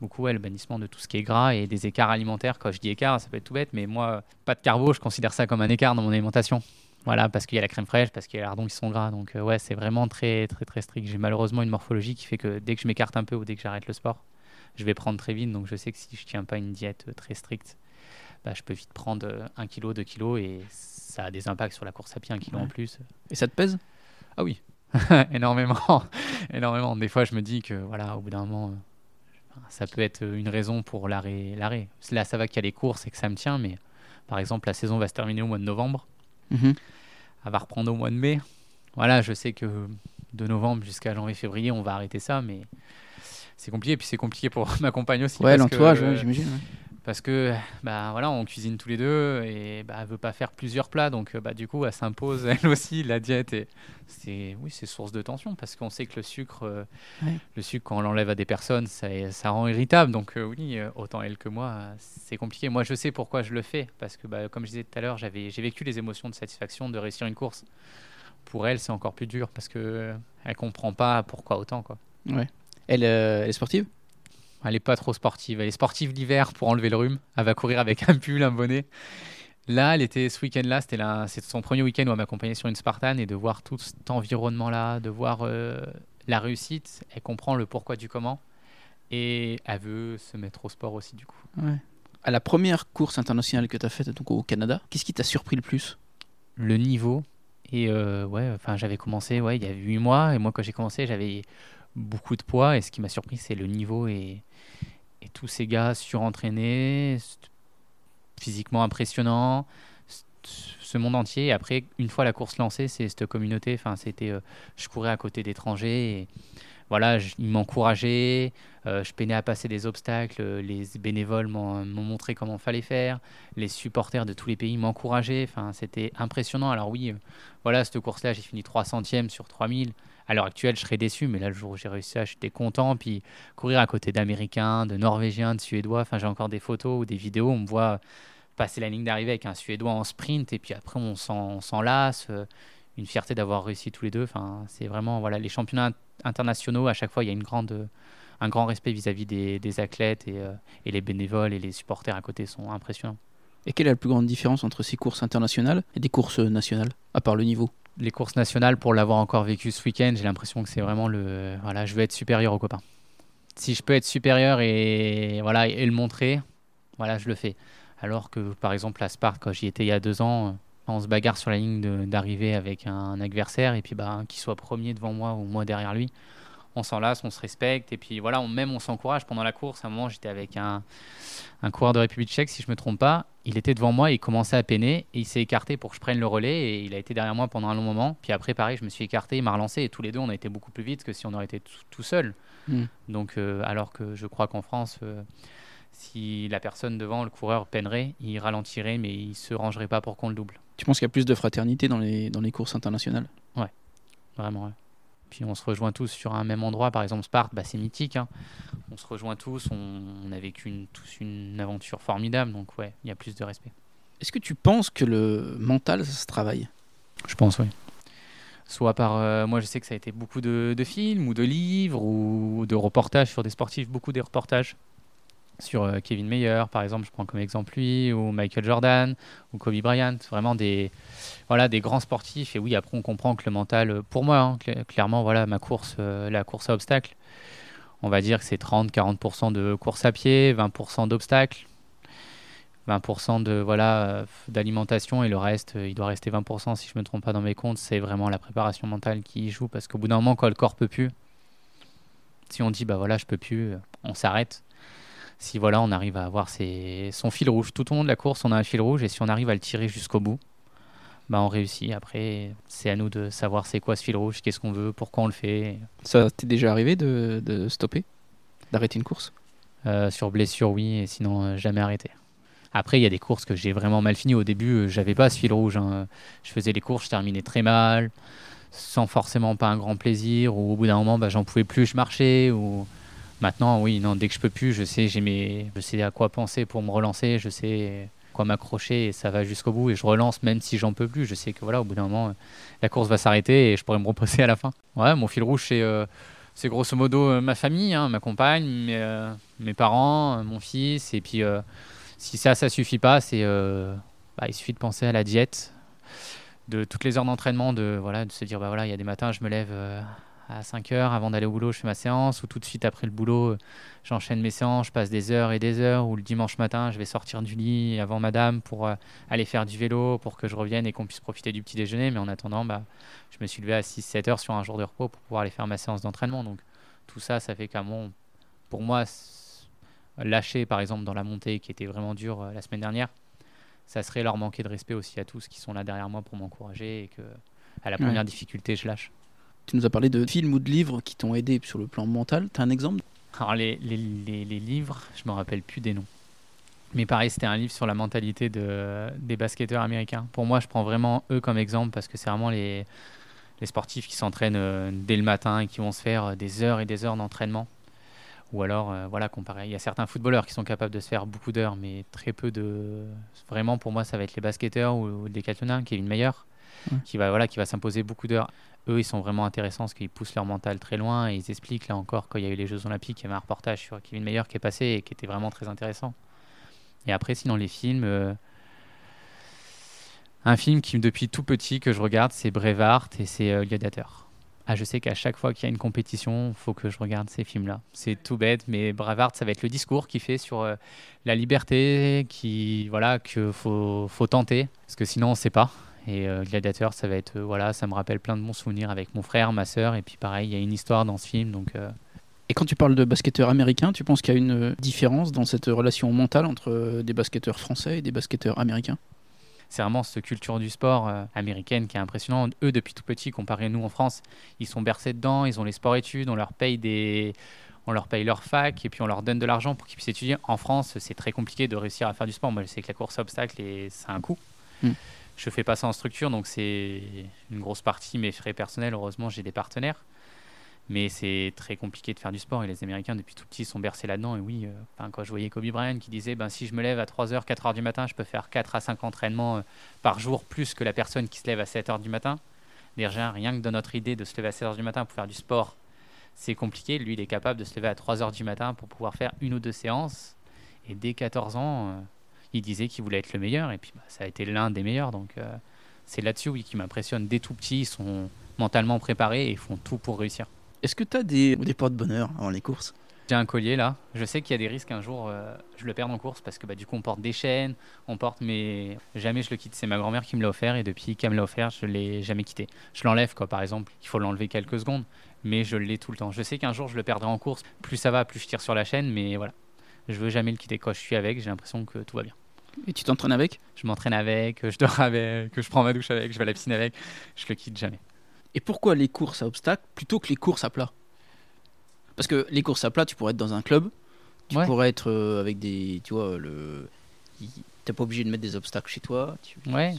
beaucoup ouais, le bannissement de tout ce qui est gras et des écarts alimentaires. Quand je dis écart, ça peut être tout bête, mais moi, pas de carbo, je considère ça comme un écart dans mon alimentation. Voilà, parce qu'il y a la crème fraîche, parce qu'il y a lardons qui sont gras. Donc euh, ouais, c'est vraiment très très très strict. J'ai malheureusement une morphologie qui fait que dès que je m'écarte un peu ou dès que j'arrête le sport, je vais prendre très vite. Donc je sais que si je tiens pas une diète euh, très stricte, bah, je peux vite prendre 1 kg, 2 kg et ça a des impacts sur la course à pied, 1 kg en Ouais. plus. Et ça te pèse? Ah oui, énormément, énormément. Des fois, je me dis que voilà, au bout d'un moment, euh, ça peut être une raison pour l'arrêt. l'arrêt. Là, ça va qu'il y a les courses et que ça me tient, mais par exemple, la saison va se terminer au mois de novembre, Mhm. elle va reprendre au mois de mai. Voilà, je sais que de novembre jusqu'à janvier-février, on va arrêter ça, mais c'est compliqué. Et puis c'est compliqué pour ma compagne aussi. Ouais, l'entourage, euh, ouais, j'imagine. ouais. Parce que bah voilà on cuisine tous les deux et bah elle veut pas faire plusieurs plats. Donc bah du coup elle s'impose elle aussi la diète. Et c'est oui c'est source de tension parce qu'on sait que le sucre euh, le sucre quand on l'enlève à des personnes ça, ça rend irritable. Donc euh, oui euh, autant elle que moi c'est compliqué. Moi je sais pourquoi je le fais parce que bah, comme je disais tout à l'heure j'avais j'ai vécu les émotions de satisfaction de réussir une course. Pour elle c'est encore plus dur parce que elle comprend pas pourquoi autant quoi. Ouais. Elle, elle est sportive? Elle est pas trop sportive. Elle est sportive l'hiver pour enlever le rhume. Elle va courir avec un pull, un bonnet. Là, elle était ce week-end-là, c'était son premier week-end où elle m'accompagnait sur une Spartan et de voir tout cet environnement-là, de voir euh, la réussite, elle comprend le pourquoi du comment et elle veut se mettre au sport aussi du coup. À la première course internationale que tu as faite donc au Canada, qu'est-ce qui t'a surpris le plus? Le niveau. Et euh, ouais, enfin j'avais commencé ouais, il y a 8 mois et moi quand j'ai commencé, j'avais beaucoup de poids et ce qui m'a surpris c'est le niveau et, et tous ces gars surentraînés, physiquement impressionnants, ce monde entier. Après, une fois la course lancée, c'est cette communauté. Enfin, c'était, euh, je courais à côté d'étrangers. Voilà, ils m'encourageaient. Euh, je peinais à passer des obstacles. Les bénévoles m'ont montré comment fallait faire. Les supporters de tous les pays m'encourageaient. Enfin, c'était impressionnant. Alors oui, euh, voilà, cette course-là, j'ai fini 300e sur 3000 à l'heure actuelle, je serais déçu, mais là, le jour où j'ai réussi ça, j'étais content. Puis courir à côté d'Américains, de Norvégiens, de Suédois, enfin, j'ai encore des photos ou des vidéos, on me voit passer la ligne d'arrivée avec un Suédois en sprint, et puis après, on s'en lasse. Euh, une fierté d'avoir réussi tous les deux. Enfin, c'est vraiment, voilà, les championnats internationaux, à chaque fois, il y a une grande un grand respect vis-à-vis des, athlètes euh, et, les bénévoles et les supporters à côté sont impressionnants. Et quelle est la plus grande différence entre ces courses internationales et des courses nationales, à part le niveau? Les courses nationales, pour l'avoir encore vécu ce week-end, j'ai l'impression que c'est vraiment le. Voilà, je veux être supérieur aux copains. Si je peux être supérieur et, voilà, et le montrer, voilà, je le fais. Alors que, par exemple, à Sparte, quand j'y étais il y a deux ans, on se bagarre sur la ligne d'arrivée avec un adversaire et puis bah, qu'il soit premier devant moi ou moi derrière lui on s'en lasse, on se respecte, et puis voilà, on, même on s'encourage pendant la course. À un moment, j'étais avec un, un coureur de République tchèque, si je me trompe pas. Il était devant moi, il commençait à peiner, et il s'est écarté pour que je prenne le relais, et il a été derrière moi pendant un long moment. Puis après, pareil, je me suis écarté, il m'a relancé, et tous les deux, on a été beaucoup plus vite que si on aurait été tout, seul. Hmm. Donc, euh, alors que je crois qu'en France, euh, si la personne devant, le coureur, peinerait, il ralentirait, mais il se rangerait pas pour qu'on le double. Tu penses qu'il y a plus de fraternité dans les, dans les courses internationales? Ouais, vraiment, ouais. Puis on se rejoint tous sur un même endroit. Par exemple, Sparte, bah, c'est mythique. Hein. On se rejoint tous. On, a vécu une, tous une aventure formidable. Donc, ouais, il y a plus de respect. Est-ce que tu penses que le mental, ça se travaille? Je pense, oui. Soit par. Euh, moi, je sais que ça a été beaucoup de, de, films ou de livres ou de reportages sur des sportifs, beaucoup des reportages sur euh, Kevin Meyer, par exemple, je prends comme exemple lui, ou Michael Jordan, ou Kobe Bryant, vraiment des, voilà, des grands sportifs. Et oui, après, on comprend que le mental, euh, pour moi, hein, clairement, voilà, ma course, euh, la course à obstacles, on va dire que c'est 30-40% de course à pied, 20% d'obstacles, 20% de voilà d'alimentation et le reste, il doit rester 20% si je me trompe pas dans mes comptes. C'est vraiment la préparation mentale qui joue parce qu'au bout d'un moment, quand le corps peut plus, si on dit bah voilà, je peux plus, on s'arrête si voilà, on arrive à avoir son fil rouge. Tout au long de la course, on a un fil rouge et si on arrive à le tirer jusqu'au bout, bah on réussit. Après, c'est à nous de savoir c'est quoi ce fil rouge, qu'est-ce qu'on veut, pourquoi on le fait. Ça t'est déjà arrivé de, stopper, d'arrêter une course? Euh, Sur blessure, oui, et sinon euh, jamais arrêté. Après, il y a des courses que j'ai vraiment mal fini. Au début, euh, j'avais pas ce fil rouge. Hein. Je faisais les courses, je terminais très mal, sans forcément pas un grand plaisir. Ou au bout d'un moment, bah, j'en pouvais plus, je marchais. Ou Maintenant, oui, non, dès que je peux plus, je sais, j'ai mes, je sais à quoi penser pour me relancer, je sais quoi m'accrocher et ça va jusqu'au bout et je relance même si j'en peux plus. Je sais que voilà, au bout d'un moment, la course va s'arrêter et je pourrai me reposer à la fin. Ouais, mon fil rouge, c'est euh, grosso modo euh, ma famille, hein, ma compagne, mes, euh, parents, mon fils. Et puis, si ça, ça suffit pas, c'est bah, il suffit de penser à la diète, de toutes les heures d'entraînement, de voilà, de se dire bah voilà, il y a des matins, je me lève à 5 heures avant d'aller au boulot, je fais ma séance, ou tout de suite après le boulot, euh, j'enchaîne mes séances, je passe des heures et des heures, ou le dimanche matin, je vais sortir du lit avant madame pour euh, aller faire du vélo, pour que je revienne et qu'on puisse profiter du petit déjeuner. Mais en attendant, bah, je me suis levé à 6-7 heures sur un jour de repos pour pouvoir aller faire ma séance d'entraînement. Donc tout ça, ça fait qu'à mon, pour moi, lâcher par exemple dans la montée qui était vraiment dure euh, la semaine dernière, ça serait leur manquer de respect aussi à tous qui sont là derrière moi pour m'encourager et que à la première difficulté, je lâche. Tu nous as parlé de films ou de livres qui t'ont aidé sur le plan mental. Tu as un exemple? Alors, les, les, les, livres, je me rappelle plus des noms. Mais pareil, c'était un livre sur la mentalité de, des basketteurs américains. Pour moi, je prends vraiment eux comme exemple parce que c'est vraiment les, les sportifs qui s'entraînent euh, dès le matin et qui vont se faire euh, des heures et des heures d'entraînement. Ou alors, euh, voilà, comparé. Il y a certains footballeurs qui sont capables de se faire beaucoup d'heures, mais très peu de. Vraiment, pour moi, ça va être les basketteurs ou, des Décathloniens, Kevin Meyer, Ouais. qui va, voilà, qui va s'imposer beaucoup d'heures. Eux, ils sont vraiment intéressants parce qu'ils poussent leur mental très loin et ils expliquent, là encore, quand il y a eu les Jeux Olympiques, il y avait un reportage sur Kevin Meyer qui est passé et qui était vraiment très intéressant. Et après, sinon, les films. euh, Un film qui, depuis tout petit, que je regarde, c'est Brevard et c'est euh, Gladiator. Ah, je sais qu'à chaque fois qu'il y a une compétition, faut que je regarde ces films-là. C'est tout bête, mais Brevard, ça va être le discours qu'il fait sur euh, la liberté, qui, voilà, que faut, faut tenter, parce que sinon, on ne sait pas. Et euh, Gladiator, ça va être, euh, voilà, ça me rappelle plein de bons souvenirs avec mon frère, ma sœur, et puis pareil, il y a une histoire dans ce film, donc euh, Et quand tu parles de basketteurs américains, tu penses qu'il y a une euh, différence dans cette relation mentale entre des basketteurs français et des basketteurs américains? C'est vraiment cette culture du sport américaine qui est impressionnante. Eux, depuis tout petit, comparé à nous en France, ils sont bercés dedans, ils ont les sports-études, on leur paye des... On leur paye leur fac et puis on leur donne de l'argent pour qu'ils puissent étudier. En France, c'est très compliqué de réussir à faire du sport. Moi, je sais que la course à obstacles, c'est un coût. Mm. Je fais pas ça en structure, donc c'est une grosse partie mes frais personnels. Heureusement, j'ai des partenaires. Mais c'est très compliqué de faire du sport et les Américains, depuis tout petit, sont bercés là-dedans. Et oui, euh, quand je voyais Kobe Bryant qui disait ben, si je me lève à 3h, 4h du matin, je peux faire 4 à 5 entraînements euh, par jour plus que la personne qui se lève à 7h du matin. Déjà, rien que dans notre idée de se lever à 7h du matin pour faire du sport, c'est compliqué. Lui, il est capable de se lever à 3h du matin pour pouvoir faire une ou deux séances. Et dès 14 ans, euh, il disait qu'il voulait être le meilleur. Et puis, bah, ça a été l'un des meilleurs. Donc, euh, c'est là-dessus, oui, qui m'impressionne. Dès tout petit, ils sont mentalement préparés et ils font tout pour réussir. Est-ce que tu as des, des porte-bonheur avant les courses? J'ai un collier là. Je sais qu'il y a des risques un jour, euh, je le perde en course parce que bah, du coup on porte des chaînes, on porte, mais jamais je le quitte. C'est ma grand-mère qui me l'a offert et depuis qu'elle me l'a offert, je l'ai jamais quitté. Je l'enlève quoi, par exemple. Il faut l'enlever quelques secondes, mais je l'ai tout le temps. Je sais qu'un jour je le perdrai en course. Plus ça va, plus je tire sur la chaîne, mais voilà. Je veux jamais le quitter. Quand je suis avec, j'ai l'impression que tout va bien. Et tu t'entraînes avec? Je m'entraîne avec, je dors avec, je prends ma douche avec, je vais à la piscine avec. Je le quitte jamais. Et pourquoi les courses à obstacles plutôt que les courses à plat? Parce que les courses à plat, tu pourrais être dans un club, tu Ouais. pourrais être euh, avec des. Tu vois, le. T'es pas obligé de mettre des obstacles chez toi. tu- Ouais.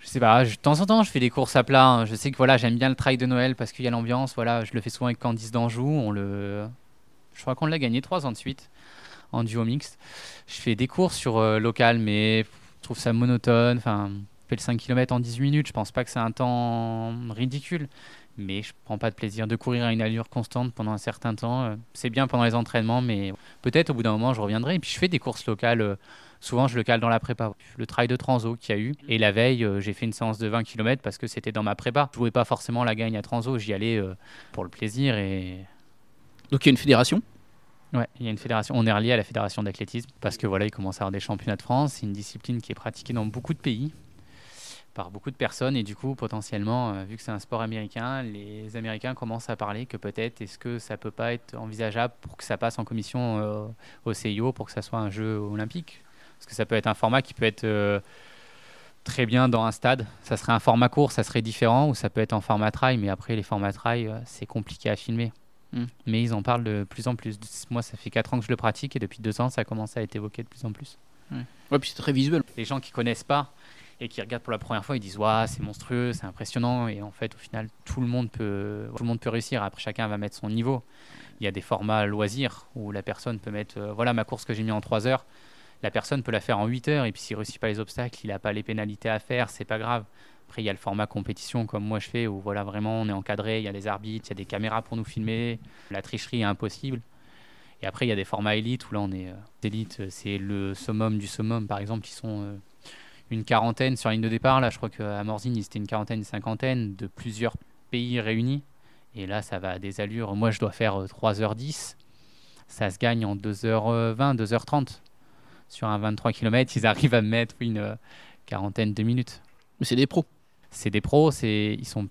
Je sais pas, je- de temps en temps, je fais des courses à plat. hein. Je sais que voilà, j'aime bien le trail de Noël parce qu'il y a l'ambiance. Voilà, je le fais souvent avec Candice d'Anjou. On le, je crois qu'on l'a gagné trois ans de suite en duo mixte. Je fais des courses sur euh, local, mais je trouve ça monotone. Enfin, on fait le 5 km en 18 minutes. Je pense pas que c'est un temps ridicule, mais je prends pas de plaisir de courir à une allure constante pendant un certain temps. Euh, C'est bien pendant les entraînements, mais peut-être au bout d'un moment, je reviendrai. Et puis je fais des courses locales. euh, Souvent, je le cale dans la prépa. Le trail de Transo qu'il y a eu. Et la veille, j'ai fait une séance de 20 km parce que c'était dans ma prépa. Je jouais pas forcément la gagne à Transo. J'y allais pour le plaisir. Et Donc il y a une fédération? Ouais, il y a une fédération. On est relié à la fédération d'athlétisme parce que voilà, il commence à avoir des championnats de France. C'est une discipline qui est pratiquée dans beaucoup de pays par beaucoup de personnes. Et du coup, potentiellement, euh, vu que c'est un sport américain, les Américains commencent à parler que peut-être est-ce que ça peut pas être envisageable pour que ça passe en commission euh, au CIO pour que ça soit un jeu olympique? Parce que ça peut être un format qui peut être euh, très bien dans un stade. Ça serait un format court, ça serait différent, ou ça peut être en format trail, mais après les formats trail, c'est compliqué à filmer. Mm. Mais ils en parlent de plus en plus. Moi, ça fait 4 ans que je le pratique et depuis 2 ans, ça commence à être évoqué de plus en plus. Ouais, puis c'est très visuel. Les gens qui connaissent pas et qui regardent pour la première fois, ils disent Waouh, c'est monstrueux, c'est impressionnant. Et en fait, au final, tout le monde peut, tout le monde peut réussir. Après, chacun va mettre son niveau. Il y a des formats loisirs où la personne peut mettre euh, Voilà ma course que j'ai mis en 3 heures. La personne peut la faire en 8 heures et puis s'il réussit pas les obstacles, il n'a pas les pénalités à faire, c'est pas grave. Après, il y a le format compétition comme moi je fais où voilà vraiment on est encadré, il y a des arbitres, il y a des caméras pour nous filmer, la tricherie est impossible. Et après, il y a des formats élites où là on est euh, élite, euh, c'est le summum du summum par exemple, qui sont euh, une quarantaine sur la ligne de départ. Là, je crois qu'à Morzine, c'était une quarantaine, une cinquantaine de plusieurs pays réunis. Et là, ça va à des allures. Moi, je dois faire euh, 3h10. Ça se gagne en 2h20, 2h30. Sur un 23 km, ils arrivent à me mettre une euh, quarantaine de minutes. Mais c'est des pros. C'est des pros, c'est ils sont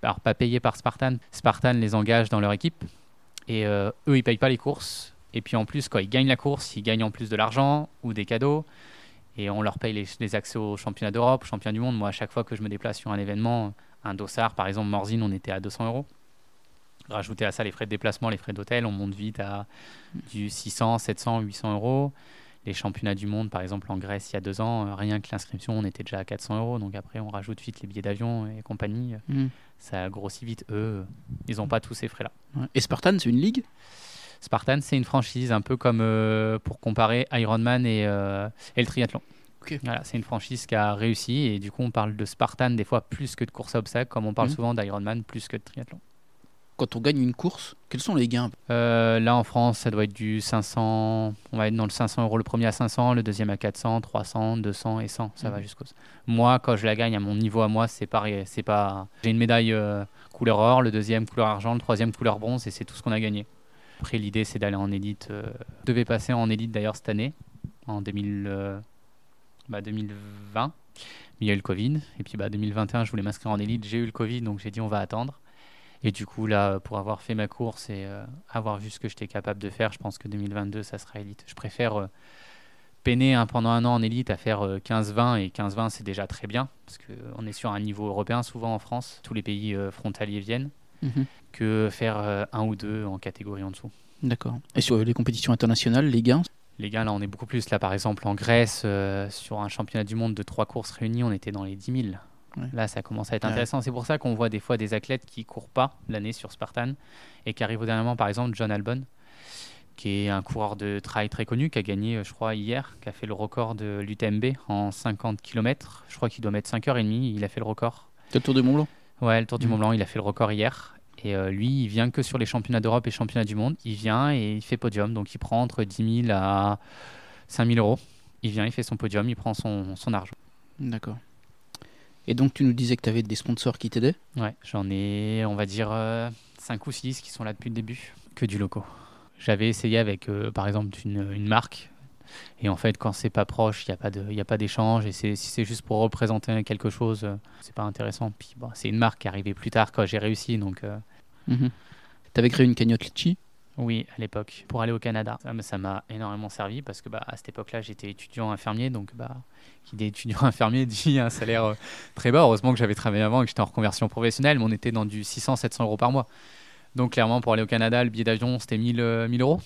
pas payés par Spartan. Spartan les engage dans leur équipe et euh, eux ils payent pas les courses. Et puis en plus quand ils gagnent la course, ils gagnent en plus de l'argent ou des cadeaux et on leur paye les, les accès aux championnats d'Europe, aux championnats du monde. Moi à chaque fois que je me déplace sur un événement, un dossard par exemple Morzine, on était à 200 euros. Rajouter à ça les frais de déplacement, les frais d'hôtel, on monte vite à du 600, 700, 800 euros. Les championnats du monde, par exemple en Grèce il y a deux ans, rien que l'inscription, on était déjà à 400 euros. Donc après, on rajoute vite les billets d'avion et compagnie. Hmm. Ça grossit vite. Eux, ils n'ont pas tous ces frais-là. Ouais. Et Spartan, c'est une ligue? Spartan, c'est une franchise un peu comme euh, pour comparer Ironman et, euh, et le triathlon. Voilà, c'est une franchise qui a réussi et du coup on parle de Spartan des fois plus que de course à obstacles, comme on parle Mhm. souvent d'Ironman plus que de triathlon. Quand on gagne une course, quels sont les gains? Euh, là en France, ça doit être du 500, on va être dans le 500 euros le premier à 500, le deuxième à 400, 300, 200 et 100, ça va Mhm. jusqu'au. Moi, quand je la gagne à mon niveau à moi, c'est pareil, c'est pas. J'ai une médaille euh, couleur or, le deuxième couleur argent, le troisième couleur bronze et c'est tout ce qu'on a gagné. Après, l'idée c'est d'aller en élite. euh, Je devais passer en élite d'ailleurs cette année, en 2000, euh, bah, 2020. Mais il y a eu le Covid. Et puis bah, 2021, je voulais m'inscrire en élite. J'ai eu le Covid, donc j'ai dit on va attendre. Et du coup, là, pour avoir fait ma course et euh, avoir vu ce que j'étais capable de faire, je pense que 2022, ça sera élite. Je préfère euh, peiner hein, pendant un an en élite à faire euh, 15-20. Et 15-20, c'est déjà très bien. Parce qu'on est sur un niveau européen, souvent en France. Tous les pays euh, frontaliers viennent. Mhm. Que faire euh, un ou deux en catégorie en dessous. D'accord. Et sur les compétitions internationales, les gains? Les gains, là, on est beaucoup plus. Là, par exemple, en Grèce, euh, sur un championnat du monde de trois courses réunies, on était dans les 10 000. Ouais. Là, ça commence à être Ouais. intéressant. C'est pour ça qu'on voit des fois des athlètes qui courent pas l'année sur Spartan et qui arrivent au dernier moment. Par exemple, John Albon, qui est un coureur de trail très connu, qui a gagné, euh, je crois, hier, qui a fait le record de l'UTMB en 50 km. Je crois qu'il doit mettre 5h30. Il a fait le record. Le Tour du Mont Blanc? Ouais, le Tour du Mhm. Mont Blanc, il a fait le record hier. Et euh, lui, il vient que sur les championnats d'Europe et championnats du monde. Il vient et il fait podium. Donc il prend entre 10 000 à 5 000 euros. Il vient, il fait son podium, il prend son, son argent. D'accord. Et donc tu nous disais que tu avais des sponsors qui t'aidaient Ouais, j'en ai, on va dire, 5 ou 6 qui sont là depuis le début. Que du locaux. J'avais essayé avec, euh, par exemple, une, une marque. Et en fait, quand c'est pas proche, il n'y a pas d'échange. Et si c'est juste pour représenter quelque chose, euh, c'est pas intéressant. Puis bon, c'est une marque qui est arrivée plus tard quand j'ai réussi. Donc. euh, Mhm. T'avais créé une cagnotte Litchi Oui, à l'époque, pour aller au Canada. Ça, m'a énormément servi parce que bah, à cette époque-là, j'étais étudiant infirmier. Donc, bah, qui dit étudiant infirmier dit un salaire euh, très bas. Heureusement que j'avais travaillé avant et que j'étais en reconversion professionnelle, mais on était dans du 600-700 euros par mois. Donc, clairement, pour aller au Canada, le billet d'avion, c'était 1000, euh, 1000 euros.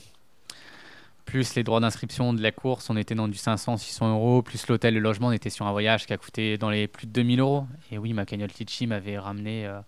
Plus les droits d'inscription de la course, on était dans du 500-600 euros. Plus l'hôtel, le logement, on était sur un voyage qui a coûté dans les plus de 2000 euros. Et oui, ma cagnotte Litchi m'avait ramené. euh,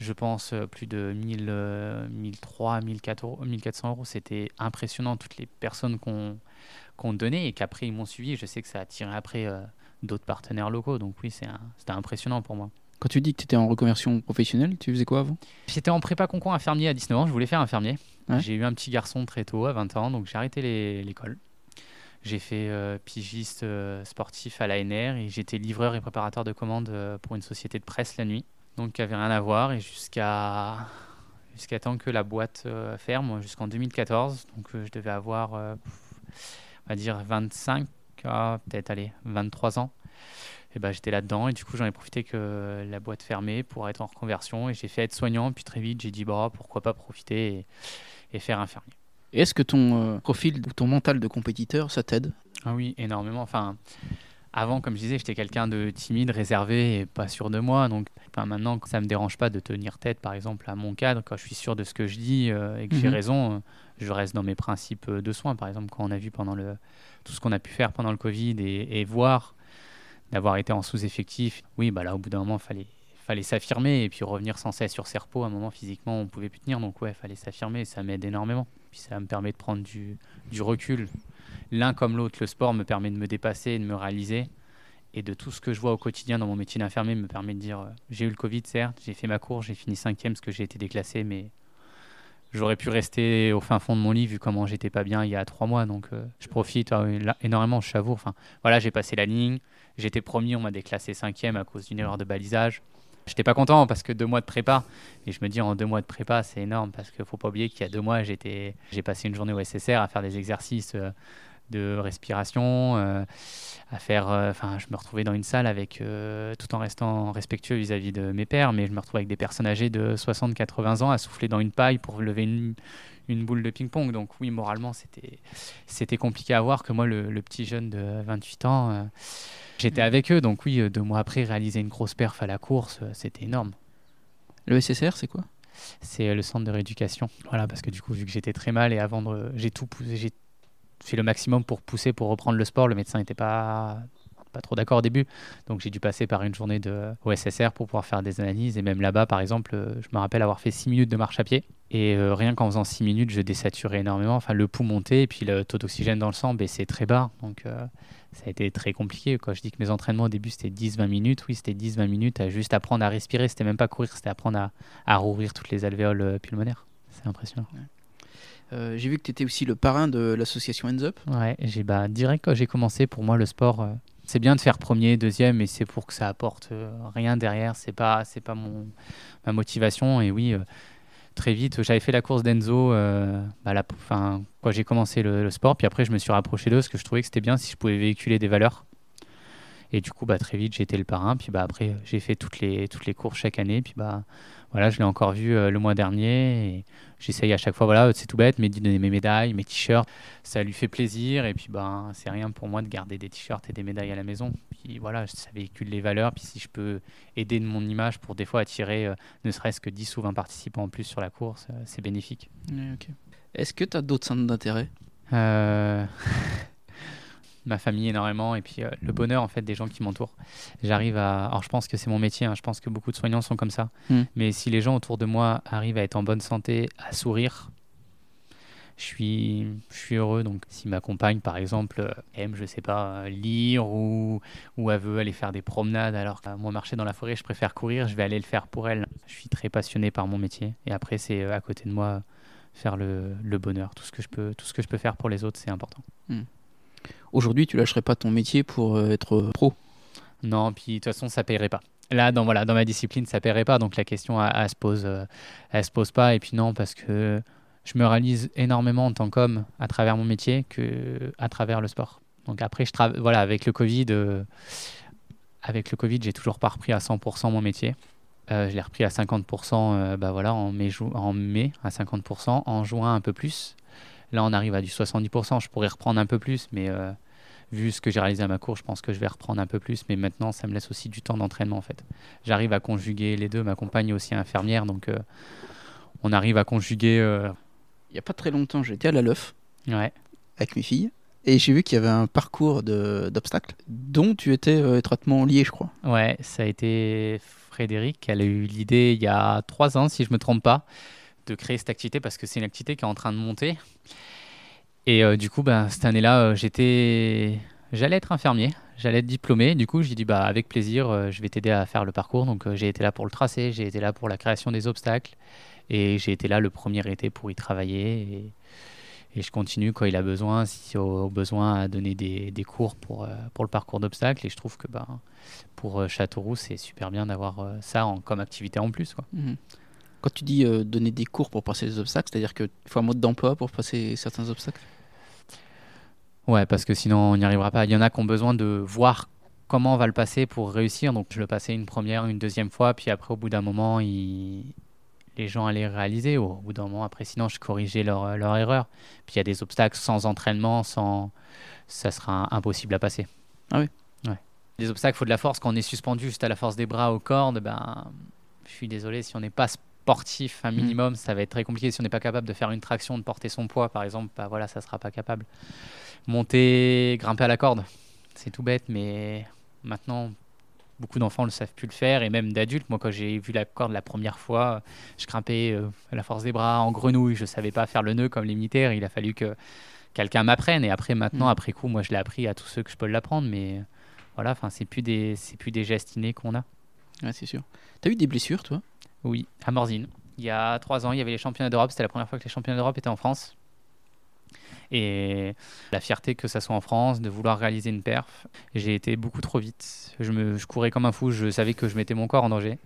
je pense, euh, plus de 1000, euh, 1300, 1400 euros- 1400 euros. C'était impressionnant, toutes les personnes qu'on donnait et qu'après ils m'ont suivi. Je sais que ça a attiré après euh, d'autres partenaires locaux. Donc oui, c'était impressionnant pour moi. Quand tu dis que tu étais en reconversion professionnelle, tu faisais quoi avant J'étais en prépa concours infirmier à 19 ans, je voulais faire infirmier. Ouais. J'ai eu un petit garçon très tôt, à 20 ans, donc j'ai arrêté l'école. J'ai fait euh, pigiste euh, sportif à l'ANR et j'étais livreur et préparateur de commandes pour une société de presse la nuit. Donc qui avait rien à voir et jusqu'à jusqu'à temps que la boîte euh, ferme, jusqu'en 2014. Donc euh, je devais avoir, euh, on va dire, 25, ah, peut-être, allez, 23 ans. Et ben, j'étais là-dedans et du coup j'en ai profité que la boîte fermait pour être en reconversion et j'ai fait être soignant puis très vite j'ai dit bah pourquoi pas profiter et, et faire infirmier. Est-ce que ton profil ou ton mental de compétiteur, ça t'aide? Ah oui, énormément. Enfin, avant, comme je disais, j'étais quelqu'un de timide, réservé et pas sûr de moi. Donc, enfin, maintenant, ça me dérange pas de tenir tête, par exemple, à mon cadre. Quand je suis sûr de ce que je dis euh, et que j'ai Mhm. raison, euh, je reste dans mes principes euh, de soins. Par exemple, quand on a vu pendant le tout ce qu'on a pu faire pendant le Covid et, et voir d'avoir été en sous-effectif, oui, bah là, au bout d'un moment, fallait fallait s'affirmer et puis revenir sans cesse sur ses repos. À un moment, physiquement, on pouvait plus tenir. Donc, ouais, fallait s'affirmer. Ça m'aide énormément. Puis ça me permet de prendre du, du recul l'un comme l'autre, le sport me permet de me dépasser et de me réaliser. Et de tout ce que je vois au quotidien dans mon métier d'infirmier me permet de dire euh, j'ai eu le Covid, certes, j'ai fait ma course, j'ai fini cinquième parce que j'ai été déclassé, mais j'aurais pu rester au fin fond de mon lit vu comment j'étais pas bien il y a trois mois. Donc euh, je profite là, énormément, je savoure. Enfin, voilà, j'ai passé la ligne, j'étais promis, on m'a déclassé cinquième à cause d'une erreur de balisage. J'étais pas content parce que deux mois de prépa, et je me dis en deux mois de prépa, c'est énorme parce qu'il faut pas oublier qu'il y a deux mois, j'étais, j'ai passé une journée au SSR à faire des exercices euh, de respiration, euh, à faire. euh, Enfin, je me retrouvais dans une salle avec, tout en restant respectueux vis-à-vis de mes pères, mais je me retrouvais avec des personnes âgées de 60-80 ans à souffler dans une paille pour lever une, une boule de ping-pong. Donc oui, moralement, c'était c'était compliqué à voir que moi, le, le petit jeune de 28 ans, euh, j'étais avec eux. Donc oui, deux mois après, réaliser une grosse perf à la course, euh, c'était énorme. Le SSR, c'est quoi? C'est euh, le centre de rééducation. Voilà, parce que du coup, vu que j'étais très mal et avant de, j'ai tout poussé, j'ai fait le maximum pour pousser pour reprendre le sport. Le médecin n'était pas pas trop d'accord au début. Donc j'ai dû passer par une journée de OSSR pour pouvoir faire des analyses. Et même là-bas, par exemple, euh, je me rappelle avoir fait 6 minutes de marche à pied. Et euh, rien qu'en faisant 6 minutes, je désaturais énormément. Enfin, le pouls montait et puis le taux d'oxygène dans le sang baissait très bas. Donc euh, ça a été très compliqué. Quand je dis que mes entraînements au début c'était 10-20 minutes, oui, c'était 10-20 minutes à juste apprendre à respirer. C'était même pas courir, c'était apprendre à, à rouvrir toutes les alvéoles pulmonaires. C'est impressionnant. j'ai vu que tu étais aussi le parrain de l'association Ends Up. Ouais, j'ai bah, direct quand j'ai commencé, pour moi, le sport, c'est bien de faire premier, deuxième, mais c'est pour que ça apporte euh, rien derrière. C'est pas, c'est pas mon ma motivation. Et oui, euh, très vite, j'avais fait la course d'Enzo. Euh, bah, quand j'ai commencé le, sport, puis après je me suis rapproché d'eux parce que je trouvais que c'était bien si je pouvais véhiculer des valeurs. Et du coup, bah, très vite, j'ai été le parrain. Puis bah, après, j'ai fait toutes les, toutes les courses chaque année. Puis bah, voilà, je l'ai encore vu le mois dernier. Et j'essaye à chaque fois, voilà, c'est tout bête, mais de donner mes médailles, mes t-shirts, ça lui fait plaisir. Et puis, ben, c'est rien pour moi de garder des t-shirts et des médailles à la maison. Puis voilà, ça véhicule les valeurs. Puis si je peux aider de mon image pour des fois attirer euh, ne serait-ce que 10 ou 20 participants en plus sur la course, euh, c'est bénéfique. Est-ce que tu as d'autres centres d'intérêt? Euh... ma famille énormément et puis euh, le bonheur en fait des gens qui m'entourent. J'arrive à, alors je pense que c'est mon métier, hein, je pense que beaucoup de soignants sont comme ça. Hmm. Mais si les gens autour de moi arrivent à être en bonne santé, à sourire, je suis, je suis heureux. Donc si ma compagne par exemple euh, aime, je sais pas, lire ou ou elle veut aller faire des promenades, alors que moi marcher dans la forêt, je préfère courir, je vais aller le faire pour elle. Je suis très passionné par mon métier et après c'est euh, à côté de moi faire le, le, bonheur, tout ce que je peux, tout ce que je peux faire pour les autres, c'est important. Hmm. Aujourd'hui, tu lâcherais pas ton métier pour euh, être pro Non, puis de toute façon, ça paierait pas. Là, dans, voilà, dans ma discipline, ça paierait pas. Donc la question, elle, se pose, euh, elle se pose pas. Et puis non, parce que je me réalise énormément en tant qu'homme à travers mon métier que à travers le sport. Donc après, je travaille, voilà, avec le Covid, euh, avec le Covid, j'ai toujours pas repris à 100% mon métier. je l'ai repris à 50% bah voilà, en, mai, en mai à 50%, en juin un peu plus. Là, on arrive à du 70%. Je pourrais reprendre un peu plus, mais euh, vu ce que j'ai réalisé à ma cour, je pense que je vais reprendre un peu plus. Mais maintenant, ça me laisse aussi du temps d'entraînement, en fait. J'arrive à conjuguer les deux. Ma compagne est aussi infirmière, donc euh, on arrive à conjuguer. Euh, Il n'y a pas très longtemps, j'étais à la LEUF ouais. avec mes filles. Et j'ai vu qu'il y avait un parcours d'obstacles dont tu étais étroitement lié, je crois. Ouais, ça a été Frédéric. Elle a eu l'idée il y a trois ans, si je ne me trompe pas de créer cette activité parce que c'est une activité qui est en train de monter. Et euh, du coup, ben, cette année-là, euh, j'étais, j'allais être infirmier, j'allais être diplômé. Du coup, j'ai dit bah avec plaisir, euh, je vais t'aider à faire le parcours. Donc j'ai été là pour le tracer, j'ai été là pour la création des obstacles et j'ai été là le premier été pour y travailler. Et, je continue quand il a besoin, si au, besoin à donner des, des cours pour, pour le parcours d'obstacles. Et je trouve que ben, pour Châteauroux, c'est super bien d'avoir ça en, comme activité en plus. Quoi. Mmh. Quand tu dis euh, donner des cours pour passer les obstacles, c'est-à-dire qu'il faut un mode d'emploi pour passer certains obstacles? Ouais, parce que sinon on n'y arrivera pas. Il y en a qui ont besoin de voir comment on va le passer pour réussir. Donc je le passais une première, une deuxième fois, puis après au bout d'un moment, les gens allaient réaliser. Au bout d'un moment, après sinon je corrigeais leur, leur erreur. Puis il y a des obstacles sans entraînement, sans... ça sera impossible à passer. Ah oui? Ouais. Les obstacles, il faut de la force. Quand on est suspendu juste à la force des bras aux cordes, ben, je suis désolé, si on n'est pas sportif un mm. minimum, ça va être très compliqué. Si on n'est pas capable de faire une traction, de porter son poids, par exemple, bah voilà, ça sera pas capable. Monter, grimper à la corde, c'est tout bête, mais maintenant, beaucoup d'enfants ne savent plus le faire, et même d'adultes. Moi, quand j'ai vu la corde la première fois, je grimpais euh, à la force des bras en grenouille, je savais pas faire le nœud comme les militaires. Il a fallu que quelqu'un m'apprenne, et après, maintenant, mm. après coup, moi, je l'ai appris à tous ceux que je peux l'apprendre, mais voilà, enfin, c'est plus des, c'est plus des gestes innés qu'on a. Ouais, c'est sûr. T'as eu des blessures, toi? Oui, à Morzine. Il y a trois ans, il y avait les championnats d'Europe. C'était la première fois que les championnats d'Europe étaient en France. Et la fierté que ça soit en France, de vouloir réaliser une perf. J'ai été beaucoup trop vite. Je, me, courais comme un fou. Je savais que je mettais mon corps en danger.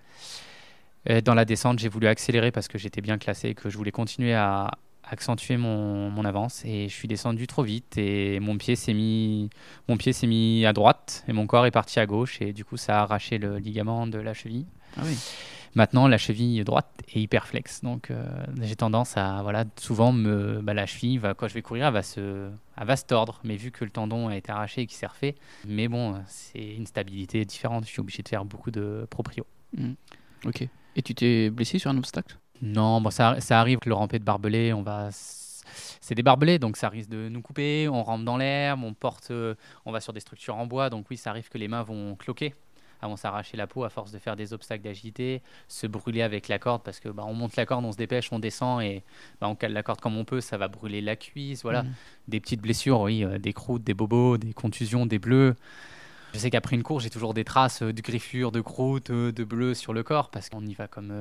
dans la descente, j'ai voulu accélérer parce que j'étais bien classé, que je voulais continuer à accentuer mon, avance. Et je suis descendu trop vite et mon pied s'est mis, mon pied s'est mis à droite et mon corps est parti à gauche. Et du coup, ça a arraché le ligament de la cheville. Ah oui. Maintenant, la cheville droite est hyper flex. Donc, euh, j'ai tendance à, voilà, souvent, me, bah, la cheville, va, quand je vais courir, elle va, se, elle va se tordre. Mais vu que le tendon a été arraché et qu'il s'est refait, mais bon, c'est une stabilité différente. Je suis obligé de faire beaucoup de proprio. Hmm. Ok. Et tu t'es blessé sur un obstacle? Non, bon, ça, ça, arrive que le rampé de barbelé, on va c'est des barbelés, donc ça risque de nous couper. On rentre dans l'herbe, on porte, euh, on va sur des structures en bois, donc oui, ça arrive que les mains vont cloquer vont s'arracher la peau à force de faire des obstacles d'agilité, se brûler avec la corde parce que bah, on monte la corde, on se dépêche, on descend et bah, on cale la corde comme on peut, ça va brûler la cuisse, voilà. Mmh. Des petites blessures, oui, euh, des croûtes, des bobos, des contusions, des bleus. Je sais qu'après une course, j'ai toujours des traces euh, de griffures, de croûtes, euh, de bleus sur le corps parce qu'on y va comme,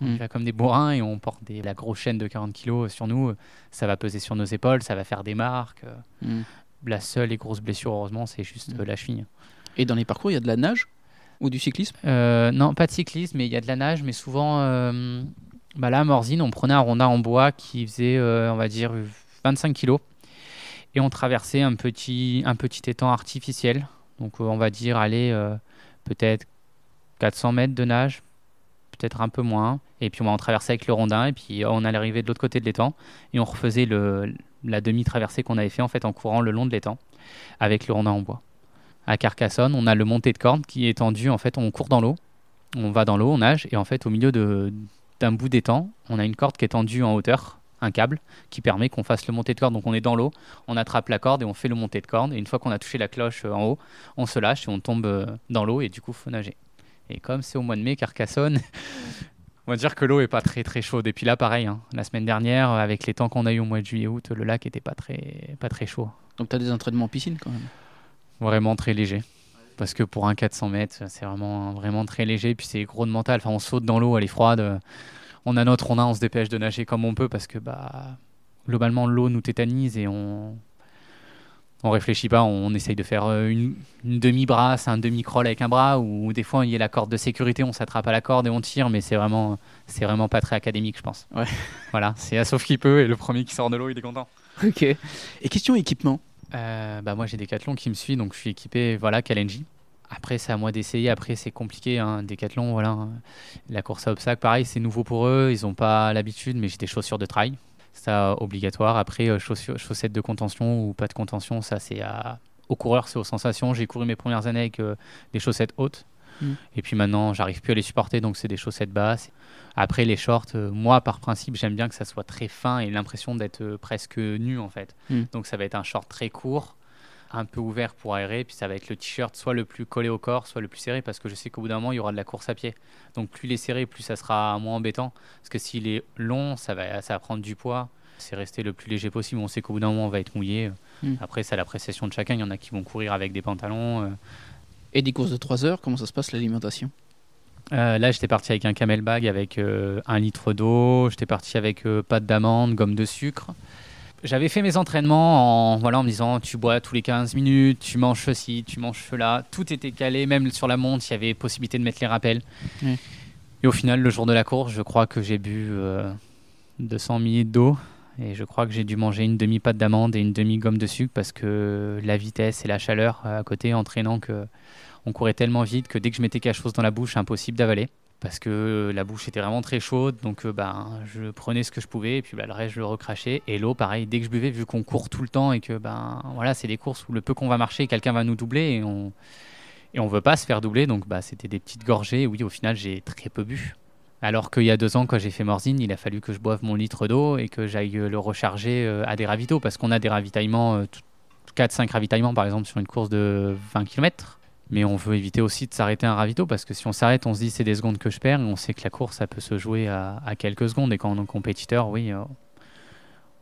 on y mmh. va comme des bourrins et on porte des, la grosse chaîne de 40 kg sur nous. Ça va peser sur nos épaules, ça va faire des marques. Mmh. La seule et grosse blessure, heureusement, c'est juste la cheville. Et dans les parcours, il y a de la nage? Ou du cyclisme? Euh, Non, pas de cyclisme, mais il y a de la nage. Mais souvent, euh, bah là, à Morzine, on prenait un rondin en bois qui faisait, euh, on va dire, 25 kilos. Et on traversait un petit, un petit étang artificiel. Donc, on va dire, aller peut-être 400 mètres de nage, peut-être un peu moins. Et puis, on traversait avec le rondin. Et puis, on allait arriver de l'autre côté de l'étang. Et on refaisait la demi-traversée qu'on avait fait en fait en courant le long de l'étang avec le rondin en bois à Carcassonne, on a le monté de corde qui est tendu. En fait, on court dans l'eau, on va dans l'eau, on nage, et en fait, au milieu d'un bout d'étang, on a une corde qui est tendue en hauteur, un câble, qui permet qu'on fasse le monté de corde. Donc, on est dans l'eau, on attrape la corde et on fait le monté de corde. Et une fois qu'on a touché la cloche euh, en haut, on se lâche et on tombe euh, dans l'eau, et du coup, faut nager. Et comme c'est au mois de mai, Carcassonne, on va dire que l'eau est pas très très chaude. Et puis là, pareil, hein, la semaine dernière, avec les temps qu'on a eu au mois de juillet-août, le lac était pas très, pas très chaud. Donc tu as des entraînements en piscine quand même Vraiment très léger. Parce que pour un 400 mètres, c'est vraiment, vraiment très léger. Puis c'est gros de mental. Enfin, on saute dans l'eau, elle est froide. On a notre rondin, on se dépêche de nager comme on peut parce que bah, globalement, l'eau nous tétanise et on, on réfléchit pas, on essaye de faire euh, une, demi-brasse, un demi-crawl avec un bras, ou des fois il y a la corde de sécurité, on s'attrape à la corde et on tire, mais c'est vraiment, c'est vraiment pas très académique, je pense. Ouais. Voilà, c'est à sauf qu'il peut, et le premier qui sort de l'eau, il est content. Ok. Et question équipement euh, bah moi j'ai Decathlon qui me suit, donc je suis équipé voilà Kalenji. Après c'est à moi d'essayer, après c'est compliqué, hein, Decathlon, voilà. La course à obstacles, pareil, c'est nouveau pour eux, ils n'ont pas l'habitude, mais j'ai des chaussures de trail, ça obligatoire. Après euh, chaussettes de contention ou pas de contention, ça c'est à... au coureur, c'est aux sensations. J'ai couru mes premières années avec euh, des chaussettes hautes, mm. et puis maintenant j'arrive plus à les supporter, donc c'est des chaussettes basses. Après, les shorts, euh, moi, par principe, j'aime bien que ça soit très fin et l'impression d'être euh, presque nu, en fait. Hmm. Donc, ça va être un short très court, un peu ouvert pour aérer, puis ça va être le t-shirt soit le plus collé au corps, soit le plus serré, parce que je sais qu'au bout d'un moment, il y aura de la course à pied. Donc, plus il est serré, plus ça sera moins embêtant. Parce que s'il est long, ça va, ça va prendre du poids. C'est rester le plus léger possible. On sait qu'au bout d'un moment, on va être mouillé. Hmm. Après, c'est l'appréciation de chacun. Il y en a qui vont courir avec des pantalons. Euh. Et des courses de 3 heures, comment ça se passe l'alimentation? Euh, là, j'étais parti avec un camel bag avec euh, un litre d'eau. J'étais parti avec euh, pâte d'amande, gomme de sucre. J'avais fait mes entraînements en, voilà, en me disant tu bois tous les 15 minutes, tu manges ceci, tu manges cela. Tout était calé, même sur la montre, il y avait possibilité de mettre les rappels. Et au final, le jour de la course, je crois que j'ai bu 200 ml d'eau. Et je crois que j'ai dû manger une demi-pâte d'amande et une demi-gomme de sucre parce que la vitesse et la chaleur à côté entraînant que on courait tellement vite que dès que je mettais quelque chose dans la bouche, impossible d'avaler parce que la bouche était vraiment très chaude, donc euh, ben, je prenais ce que je pouvais, et puis ben, le reste je le recrachais. Et l'eau, pareil, dès que je buvais, vu qu'on court tout le temps et que ben, voilà, c'est des courses où le peu qu'on va marcher, quelqu'un va nous doubler et on et on veut pas se faire doubler, donc bah, c'était des petites gorgées. Oui, au final, j'ai très peu bu. Alors qu'il y a deux ans, quand j'ai fait Morzine, il a fallu que je boive mon litre d'eau et que j'aille le recharger euh, à des ravitaux, parce qu'on a des ravitaillements, 4-5 euh, ravitaillements par exemple sur une course de 20 km. Mais on veut éviter aussi de s'arrêter un ravito parce que si on s'arrête, on se dit c'est des secondes que je perds et on sait que la course, ça peut se jouer à, quelques secondes. Et quand on est compétiteur, oui, euh,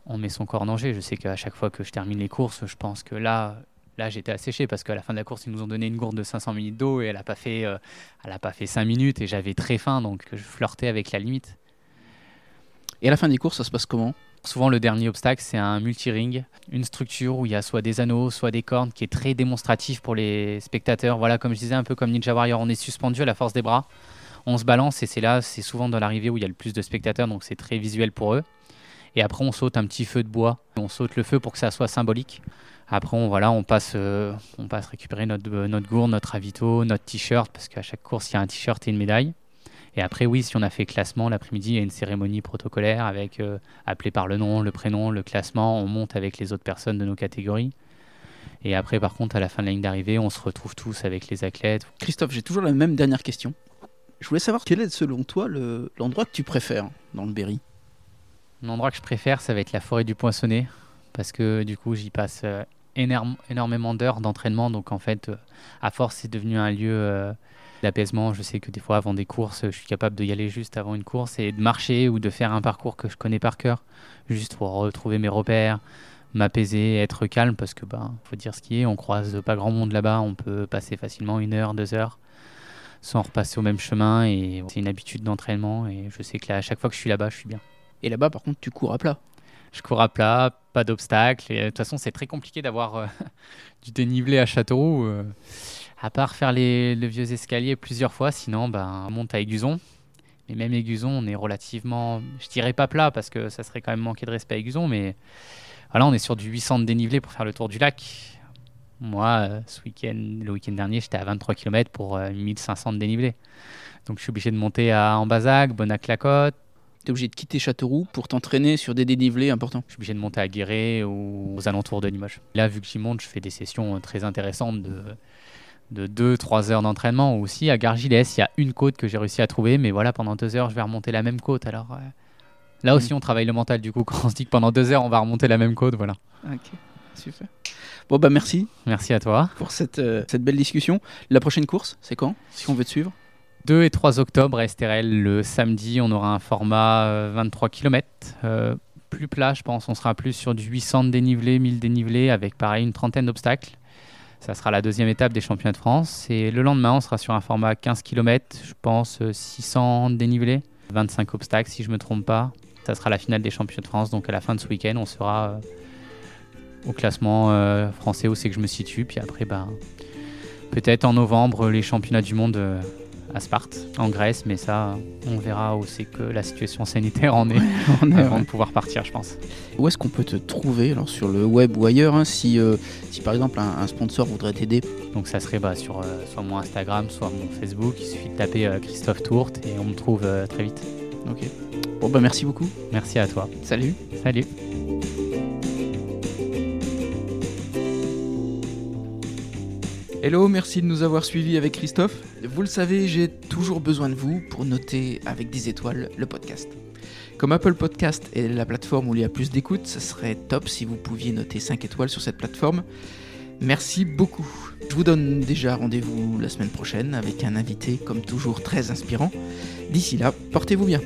on met son corps en danger. Je sais qu'à chaque fois que je termine les courses, je pense que là, là j'étais asséché parce qu'à la fin de la course, ils nous ont donné une gourde de 500 minutes d'eau et elle n'a pas, fait, euh, elle a pas fait 5 minutes et j'avais très faim donc je flirtais avec la limite. Et à la fin des courses, ça se passe comment? Souvent, le dernier obstacle, c'est un multi-ring, une structure où il y a soit des anneaux, soit des cornes, qui est très démonstratif pour les spectateurs. Voilà, comme je disais, un peu comme Ninja Warrior, on est suspendu à la force des bras, on se balance et c'est là, c'est souvent dans l'arrivée où il y a le plus de spectateurs, donc c'est très visuel pour eux. Et après, on saute un petit feu de bois, on saute le feu pour que ça soit symbolique. Après, on, voilà, on, passe, euh, on passe récupérer notre, notre gourde, notre ravito, notre t-shirt, parce qu'à chaque course, il y a un t-shirt et une médaille. Et après, oui, si on a fait classement l'après-midi, il y a une cérémonie protocolaire avec euh, appelé par le nom, le prénom, le classement. On monte avec les autres personnes de nos catégories. Et après, par contre, à la fin de la ligne d'arrivée, on se retrouve tous avec les athlètes. Christophe, j'ai toujours la même dernière question. Je voulais savoir quel est selon toi l'endroit que tu préfères dans le Berry? L'endroit que je préfère, ça va être la forêt du Poinçonnet, parce que du coup, j'y passe euh, énorme- énormément d'heures d'entraînement. Donc en fait, euh, à force, c'est devenu un lieu euh, d'apaisement. Je sais que des fois, avant des courses, je suis capable de y aller juste avant une course et de marcher ou de faire un parcours que je connais par cœur, juste pour retrouver mes repères, m'apaiser, être calme, parce que ben, faut dire ce qui est, on croise pas grand monde là-bas. On peut passer facilement une heure, deux heures sans repasser au même chemin et c'est une habitude d'entraînement et je sais que là, à chaque fois que je suis là-bas, je suis bien. Et là-bas, par contre, tu cours à plat? Je cours à plat, pas d'obstacles. Euh, de toute façon, c'est très compliqué d'avoir euh, du dénivelé à Châteauroux. euh, à part faire les, les vieux escaliers plusieurs fois, sinon, ben, on monte à Aiguzon. Mais même Aiguzon, on est relativement, je dirais pas plat parce que ça serait quand même manquer de respect à Aiguzon, mais voilà, on est sur du 800 de dénivelé pour faire le tour du lac. Moi, ce week-end, le week-end dernier, j'étais à 23 km pour euh, 1500 de dénivelé. Donc je suis obligé de monter à Ambazac, Bonac-la-Côte, Tu es obligé de quitter Châteauroux pour t'entraîner sur des dénivelés importants. je suis obligé de monter à Guéret ou aux alentours de Limoges. Là, vu que j'y monte, je fais des sessions euh, très intéressantes de, de 2-3 heures d'entraînement. Aussi, à Gargilès, il y a une côte que j'ai réussi à trouver, mais voilà, pendant 2 heures, je vais remonter la même côte. Alors euh, là aussi, on travaille le mental, du coup, quand on se dit que pendant 2 heures, on va remonter la même côte. Voilà. Ok, super. Bon, bah merci Merci à toi. pour cette, euh, cette belle discussion. La prochaine course, c'est quand Si on veut te suivre? 2 et 3 octobre à Estérel, le samedi, on aura un format euh, 23 km. plus plat, je pense. On sera plus sur du 800 de dénivelé, 1000 dénivelé, avec pareil une trentaine d'obstacles. Ça sera la deuxième étape des championnats de France. Et le lendemain, on sera sur un format 15 km, je pense euh, 600 de dénivelé, 25 obstacles si je me trompe pas. Ça sera la finale des championnats de France. Donc à la fin de ce week-end, on sera euh, au classement euh, français où c'est que je me situe. Puis après, ben, peut-être en novembre, les championnats du monde euh, à Sparte, en Grèce. Mais ça, on verra où c'est que la situation sanitaire en est avant de pouvoir partir, je pense. Où est-ce qu'on peut te trouver alors, sur le web ou ailleurs hein, si, euh, si par exemple un, un sponsor voudrait t'aider? Donc ça serait bah, sur euh, soit mon Instagram, soit mon Facebook. Il suffit de taper euh, Christophe Tourte et on me trouve très vite. Ok. Bon, bah merci beaucoup. Merci à toi. Salut. Salut. Hello, merci de nous avoir suivis avec Christophe. Vous le savez, j'ai toujours besoin de vous pour noter avec des étoiles le podcast. Comme Apple Podcast est la plateforme où il y a plus d'écoute, ça serait top si vous pouviez noter 5 étoiles sur cette plateforme. Merci beaucoup. Je vous donne déjà rendez-vous la semaine prochaine avec un invité comme toujours très inspirant. D'ici là, portez-vous bien.